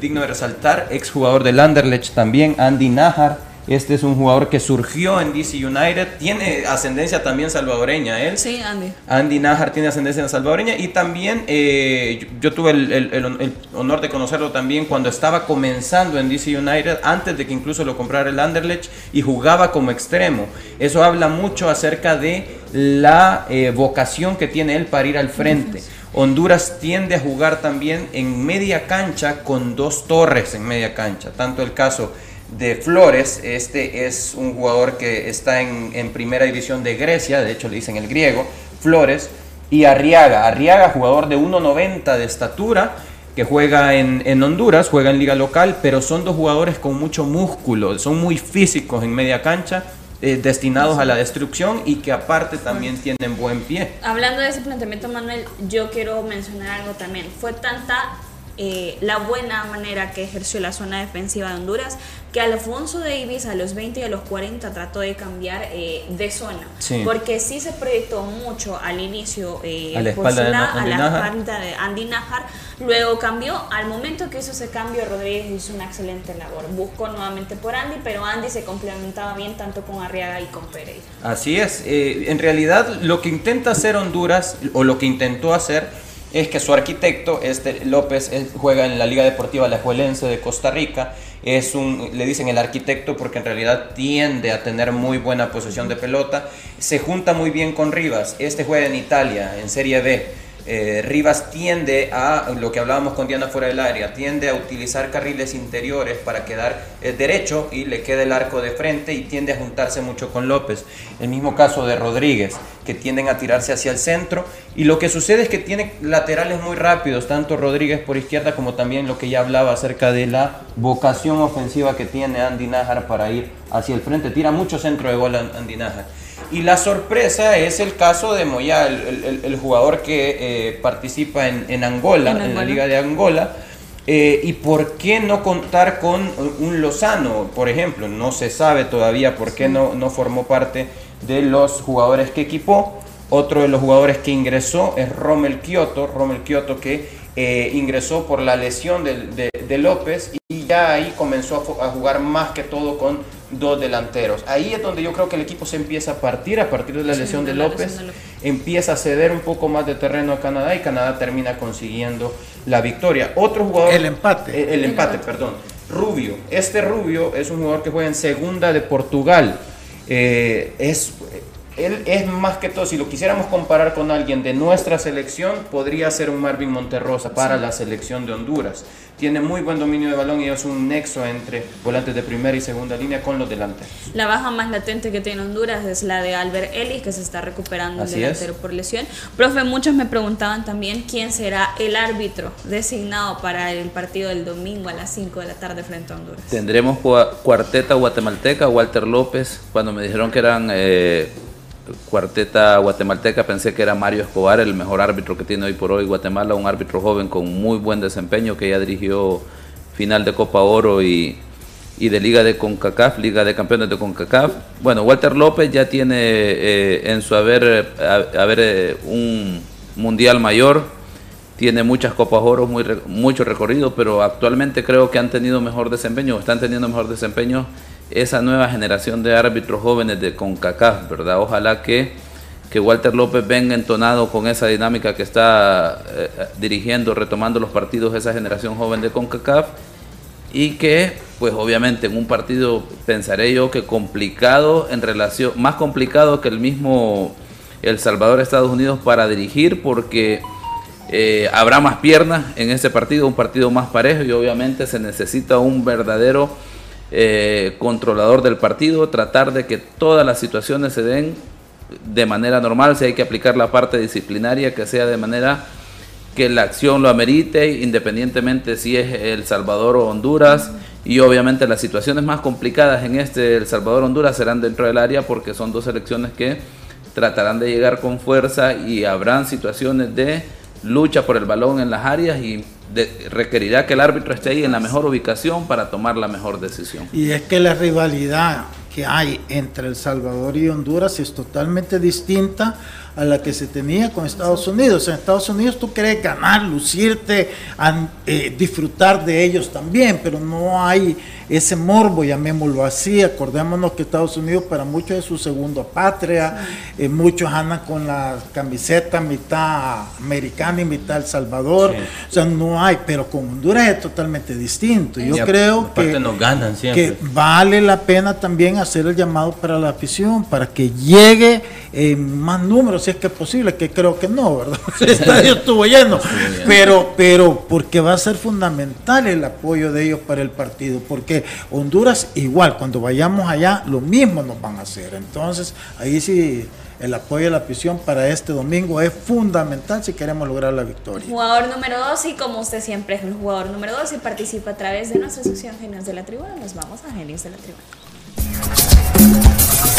digno de resaltar, exjugador del Anderlecht también, Andy Najar. Este es un jugador que surgió en DC United, tiene ascendencia también salvadoreña él. Sí, Andy. Andy Najar tiene ascendencia salvadoreña y también eh, yo, tuve el, el- el hon- el honor de conocerlo también cuando estaba comenzando en DC United, antes de que incluso lo comprara el Anderlecht y jugaba como extremo. Eso habla mucho acerca de la eh, vocación que tiene él para ir al frente. Honduras tiende a jugar también en media cancha con dos torres en media cancha, tanto el caso de Flores, este es un jugador que está en, en primera división de Grecia, de hecho le dicen el griego, Flores, y Arriaga, Arriaga jugador de 1,90 de estatura, que juega en, en Honduras, juega en liga local, pero son dos jugadores con mucho músculo, son muy físicos en media cancha. eh, destinados a la destrucción y que aparte también tienen buen pie. Hablando de ese planteamiento, Manuel, yo quiero mencionar algo también. Fue tanta eh, la buena manera que ejerció la zona defensiva de Honduras, que Alfonso Davis a los 20 y a los 40 trató de cambiar eh, de zona, Sí. porque sí se proyectó mucho al inicio eh, A la por espalda de a Andy la Nájar. espalda de Andy Nájar, luego cambió, al momento que hizo ese cambio Rodríguez hizo una excelente labor, buscó nuevamente por Andy, pero Andy se complementaba bien tanto con Arriaga y con Pereira. Así es, eh, en realidad lo que intenta hacer Honduras, o lo que intentó hacer, es que su arquitecto, este López, juega en la Liga Deportiva Alajuelense de Costa Rica, es un, le dicen el arquitecto porque en realidad tiende a tener muy buena posesión de pelota, se junta muy bien con Rivas, este juega en Italia, en Serie B, eh, Rivas tiende a, lo que hablábamos con Diana fuera del área, tiende a utilizar carriles interiores para quedar eh, derecho y le queda el arco de frente y tiende a juntarse mucho con López. El mismo caso de Rodríguez, que tienden a tirarse hacia el centro y lo que sucede es que tiene laterales muy rápidos, tanto Rodríguez por izquierda como también lo que ya hablaba acerca de la vocación ofensiva que tiene Andy Nájar para ir hacia el frente. Tira mucho centro de gol Andy Nájar. Y la sorpresa es el caso de Moya, el, el- el jugador que eh, participa en, en Angola, En en, la. Liga de Angola. Eh, ¿Y por qué no contar con un Lozano, por ejemplo? No se sabe todavía por qué no, no formó parte de los jugadores que equipó. Otro de los jugadores que ingresó es Rommel Kioto, Rommel Kioto que eh, ingresó por la lesión de, de- de López y ya ahí comenzó a jugar más que todo con dos delanteros. Ahí es donde yo creo que el equipo se empieza a partir, a partir de la lesión de de la López, lesión de López. empieza a ceder un poco más de terreno a Canadá y Canadá termina consiguiendo la victoria. Otro jugador... El empate. Eh, el empate, perdón. Rubio. Este Rubio es un jugador que juega en segunda de Portugal. Eh, es, él es más que todo, si lo quisiéramos comparar con alguien de nuestra selección, podría ser un Marvin Monterrosa para Sí. la selección de Honduras. Tiene muy buen dominio de balón y es un nexo entre volantes de primera y segunda línea con los delanteros. La baja más latente que tiene Honduras es la de Albert Ellis, que se está recuperando el Así delantero por lesión. Profe, muchos me preguntaban también quién será el árbitro designado para el partido del domingo a las 5 de la tarde frente a Honduras. Tendremos cua- cuarteta guatemalteca, Walter López. Cuando me dijeron que eran eh, cuarteta guatemalteca, pensé que era Mario Escobar, el mejor árbitro que tiene hoy por hoy Guatemala, un árbitro joven con muy buen desempeño que ya dirigió final de Copa Oro y, y de Liga de CONCACAF, Liga de Campeones de CONCACAF. Bueno, Walter López ya tiene eh, en su haber, eh, haber eh, un mundial mayor, tiene muchas Copas Oro, muy, mucho recorrido, pero actualmente creo que han tenido mejor desempeño, están teniendo mejor desempeño esa nueva generación de árbitros jóvenes de CONCACAF, ¿verdad? Ojalá que, que Walter López venga entonado con esa dinámica que está eh, dirigiendo, retomando los partidos esa generación joven de CONCACAF y que pues obviamente en un partido pensaré yo que complicado en relación más complicado que el mismo El Salvador Estados Unidos para dirigir porque eh, habrá más piernas en ese partido un partido más parejo y obviamente se necesita un verdadero eh, controlador del partido tratar de que todas las situaciones se den de manera normal si hay que aplicar la parte disciplinaria que sea de manera que la acción lo amerite, independientemente si es El Salvador o Honduras. Y obviamente las situaciones más complicadas en este El Salvador-Honduras serán dentro del área porque son dos selecciones que tratarán de llegar con fuerza y habrán situaciones de lucha por el balón en las áreas y de- requerirá que el árbitro esté ahí en la mejor ubicación para tomar la mejor decisión. Y es que la rivalidad que hay entre El Salvador y Honduras es totalmente distinta a la que se tenía con Estados Unidos. En Estados Unidos tú querés ganar, lucirte, an- eh, disfrutar de ellos también, pero no hay ese morbo, llamémoslo así. Acordémonos que Estados Unidos para muchos es su segunda patria, eh, muchos andan con la camiseta mitad americana y mitad El Salvador. Sí. O sea, no hay, pero con Honduras es totalmente distinto. Yo creo que nos ganan que vale la pena también hacer el llamado para la afición, para que llegue en más números, si es que es posible, que creo que no, ¿verdad? El estadio estuvo lleno, pero, pero porque va a ser fundamental el apoyo de ellos para el partido, porque Honduras igual, cuando vayamos allá, lo mismo nos van a hacer. Entonces, ahí sí, el apoyo de la afición para este domingo es fundamental si queremos lograr la victoria. Jugador número 2 y como usted siempre es el jugador número 2 y participa a través de nuestra sección Genios de la Tribuna, nos vamos a Genios de la Tribuna.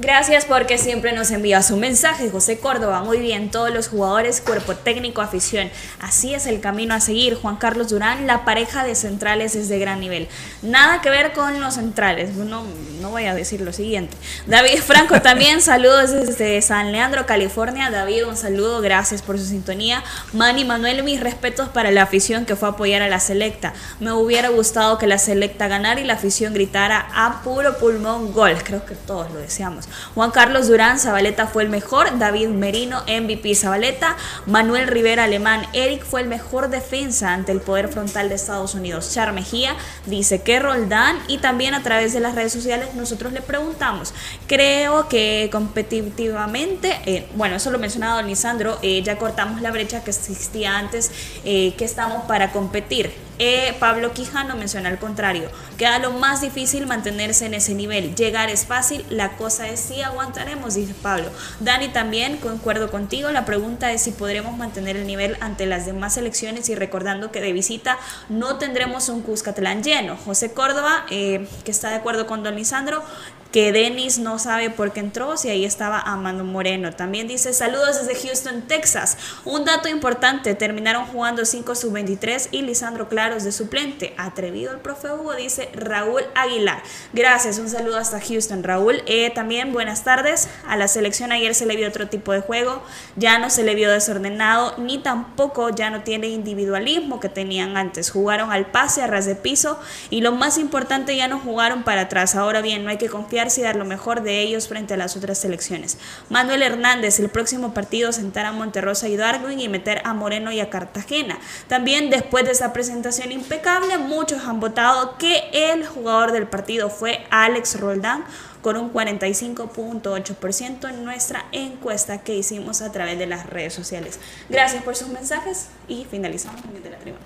Gracias porque siempre nos envía su mensaje, José Córdoba. Muy bien, todos los jugadores, cuerpo técnico, afición. Así es el camino a seguir. Juan Carlos Durán, la pareja de centrales es de gran nivel. Nada que ver con los centrales. No, no voy a decir lo siguiente. David Franco también, saludos desde San Leandro, California. David, un saludo, gracias por su sintonía. Manny Manuel, mis respetos para la afición que fue a apoyar a la selecta. Me hubiera gustado que la selecta ganara y la afición gritara a puro pulmón gol. Creo que todos lo deseamos. Juan Carlos Durán, Zabaleta fue el mejor, David Merino, MVP Zabaleta, Manuel Rivera Alemán, Eric fue el mejor defensa ante el poder frontal de Estados Unidos. Char Mejía dice que Roldán y también a través de las redes sociales nosotros le preguntamos, creo que competitivamente, eh, bueno, eso lo mencionado Lisandro, eh, ya cortamos la brecha que existía antes, eh, que estamos para competir. Eh, Pablo Quijano menciona al contrario, queda lo más difícil mantenerse en ese nivel. Llegar es fácil, la cosa es si aguantaremos, dice Pablo. Dani también, concuerdo contigo, la pregunta es si podremos mantener el nivel ante las demás selecciones y recordando que de visita no tendremos un Cuscatlán lleno. José Córdoba, eh, que está de acuerdo con Don Lisandro, que Denis no sabe por qué entró, si ahí estaba Amando Moreno. También dice saludos desde Houston, Texas. Un dato importante, terminaron jugando 5 sub-23 y Lisandro Claros de suplente. Atrevido el profe Hugo, dice Raúl Aguilar. Gracias, un saludo hasta Houston, Raúl. Eh, también buenas tardes. A la selección ayer se le vio otro tipo de juego, ya no se le vio desordenado, ni tampoco ya no tiene individualismo que tenían antes. Jugaron al pase, a ras de piso y lo más importante, ya no jugaron para atrás. Ahora bien, no hay que confiar y dar lo mejor de ellos frente a las otras selecciones. Manuel Hernández, el próximo partido sentar a Monterrosa y Darwin y meter a Moreno y a Cartagena. También después de esa presentación impecable, muchos han votado que el jugador del partido fue Alex Roldán con un 45.8% en nuestra encuesta que hicimos a través de las redes sociales. Gracias por sus mensajes y finalizamos con de la tribuna.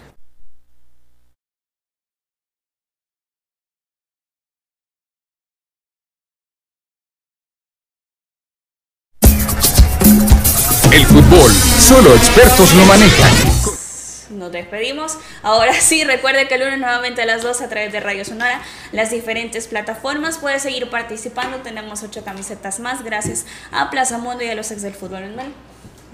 El fútbol, solo expertos lo manejan. Nos despedimos. Ahora sí, recuerde que el lunes nuevamente a las 2 a través de Radio Sonora, las diferentes plataformas. Puede seguir participando. Tenemos ocho camisetas más gracias a Plaza Mundo y a los ex del fútbol.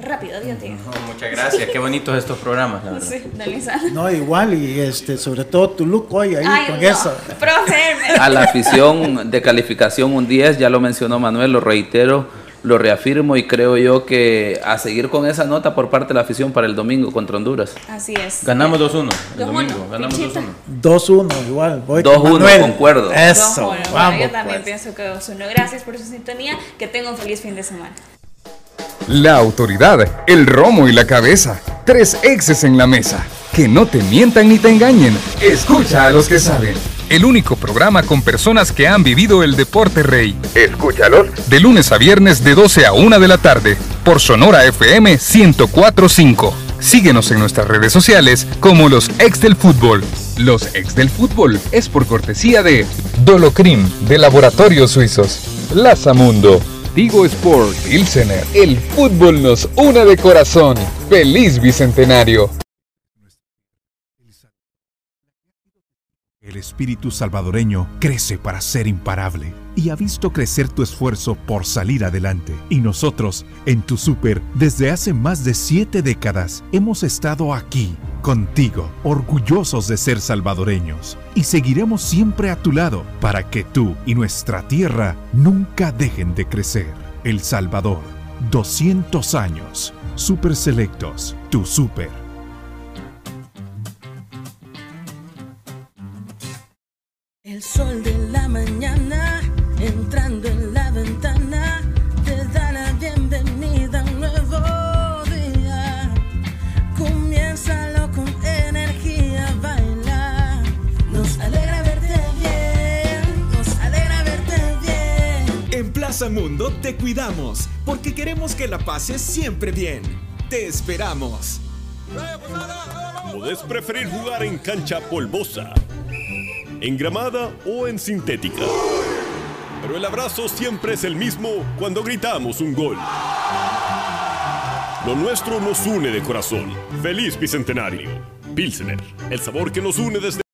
Rápido, Dios tío. No, muchas gracias. Qué bonitos estos programas, la verdad. Sí. No, igual, y este, sobre todo tu look hoy ahí Ay, con no. eso. A la afición de calificación un 10, ya lo mencionó Manuel, lo reitero, lo reafirmo y creo yo que a seguir con esa nota por parte de la afición para el domingo contra Honduras. Así es. Ganamos 2-1 el 2-1, domingo. Ganamos pinchita. 2-1. 2-1 igual. Voy 2-1, con Manuel. concuerdo. Eso, No, bueno, bueno, vamos. yo también pues. pienso que 2-1. Gracias por su sintonía. Que tenga un feliz fin de semana. La autoridad, el romo y la cabeza. Tres exes en la mesa. Que no te mientan ni te engañen. Escucha a los que saben. El único programa con personas que han vivido el deporte rey. Escúchalos. De lunes a viernes de 12 a 1 de la tarde. Por Sonora FM 1045. Síguenos en nuestras redes sociales como los ex del fútbol. Los ex del fútbol es por cortesía de Dolocrim de Laboratorios Suizos. Lazamundo. Tigo Sport. Pilsener. El fútbol nos une de corazón. Feliz Bicentenario. El espíritu salvadoreño crece para ser imparable y ha visto crecer tu esfuerzo por salir adelante. Y nosotros, en tu super, desde hace más de siete décadas, hemos estado aquí, contigo, orgullosos de ser salvadoreños. Y seguiremos siempre a tu lado para que tú y nuestra tierra nunca dejen de crecer. El Salvador, 200 años. Super Selectos, tu super. El sol de la mañana entrando en la ventana te da la bienvenida a un nuevo día. Comiénzalo con energía, baila. Nos alegra verte bien, nos alegra verte bien. En Plaza Mundo te cuidamos porque queremos que la pases siempre bien. Te esperamos. Podés preferir jugar en cancha polvosa, engramada o en sintética. Pero el abrazo siempre es el mismo cuando gritamos un gol. Lo nuestro nos une de corazón. ¡Feliz Bicentenario! Pilsener, el sabor que nos une desde...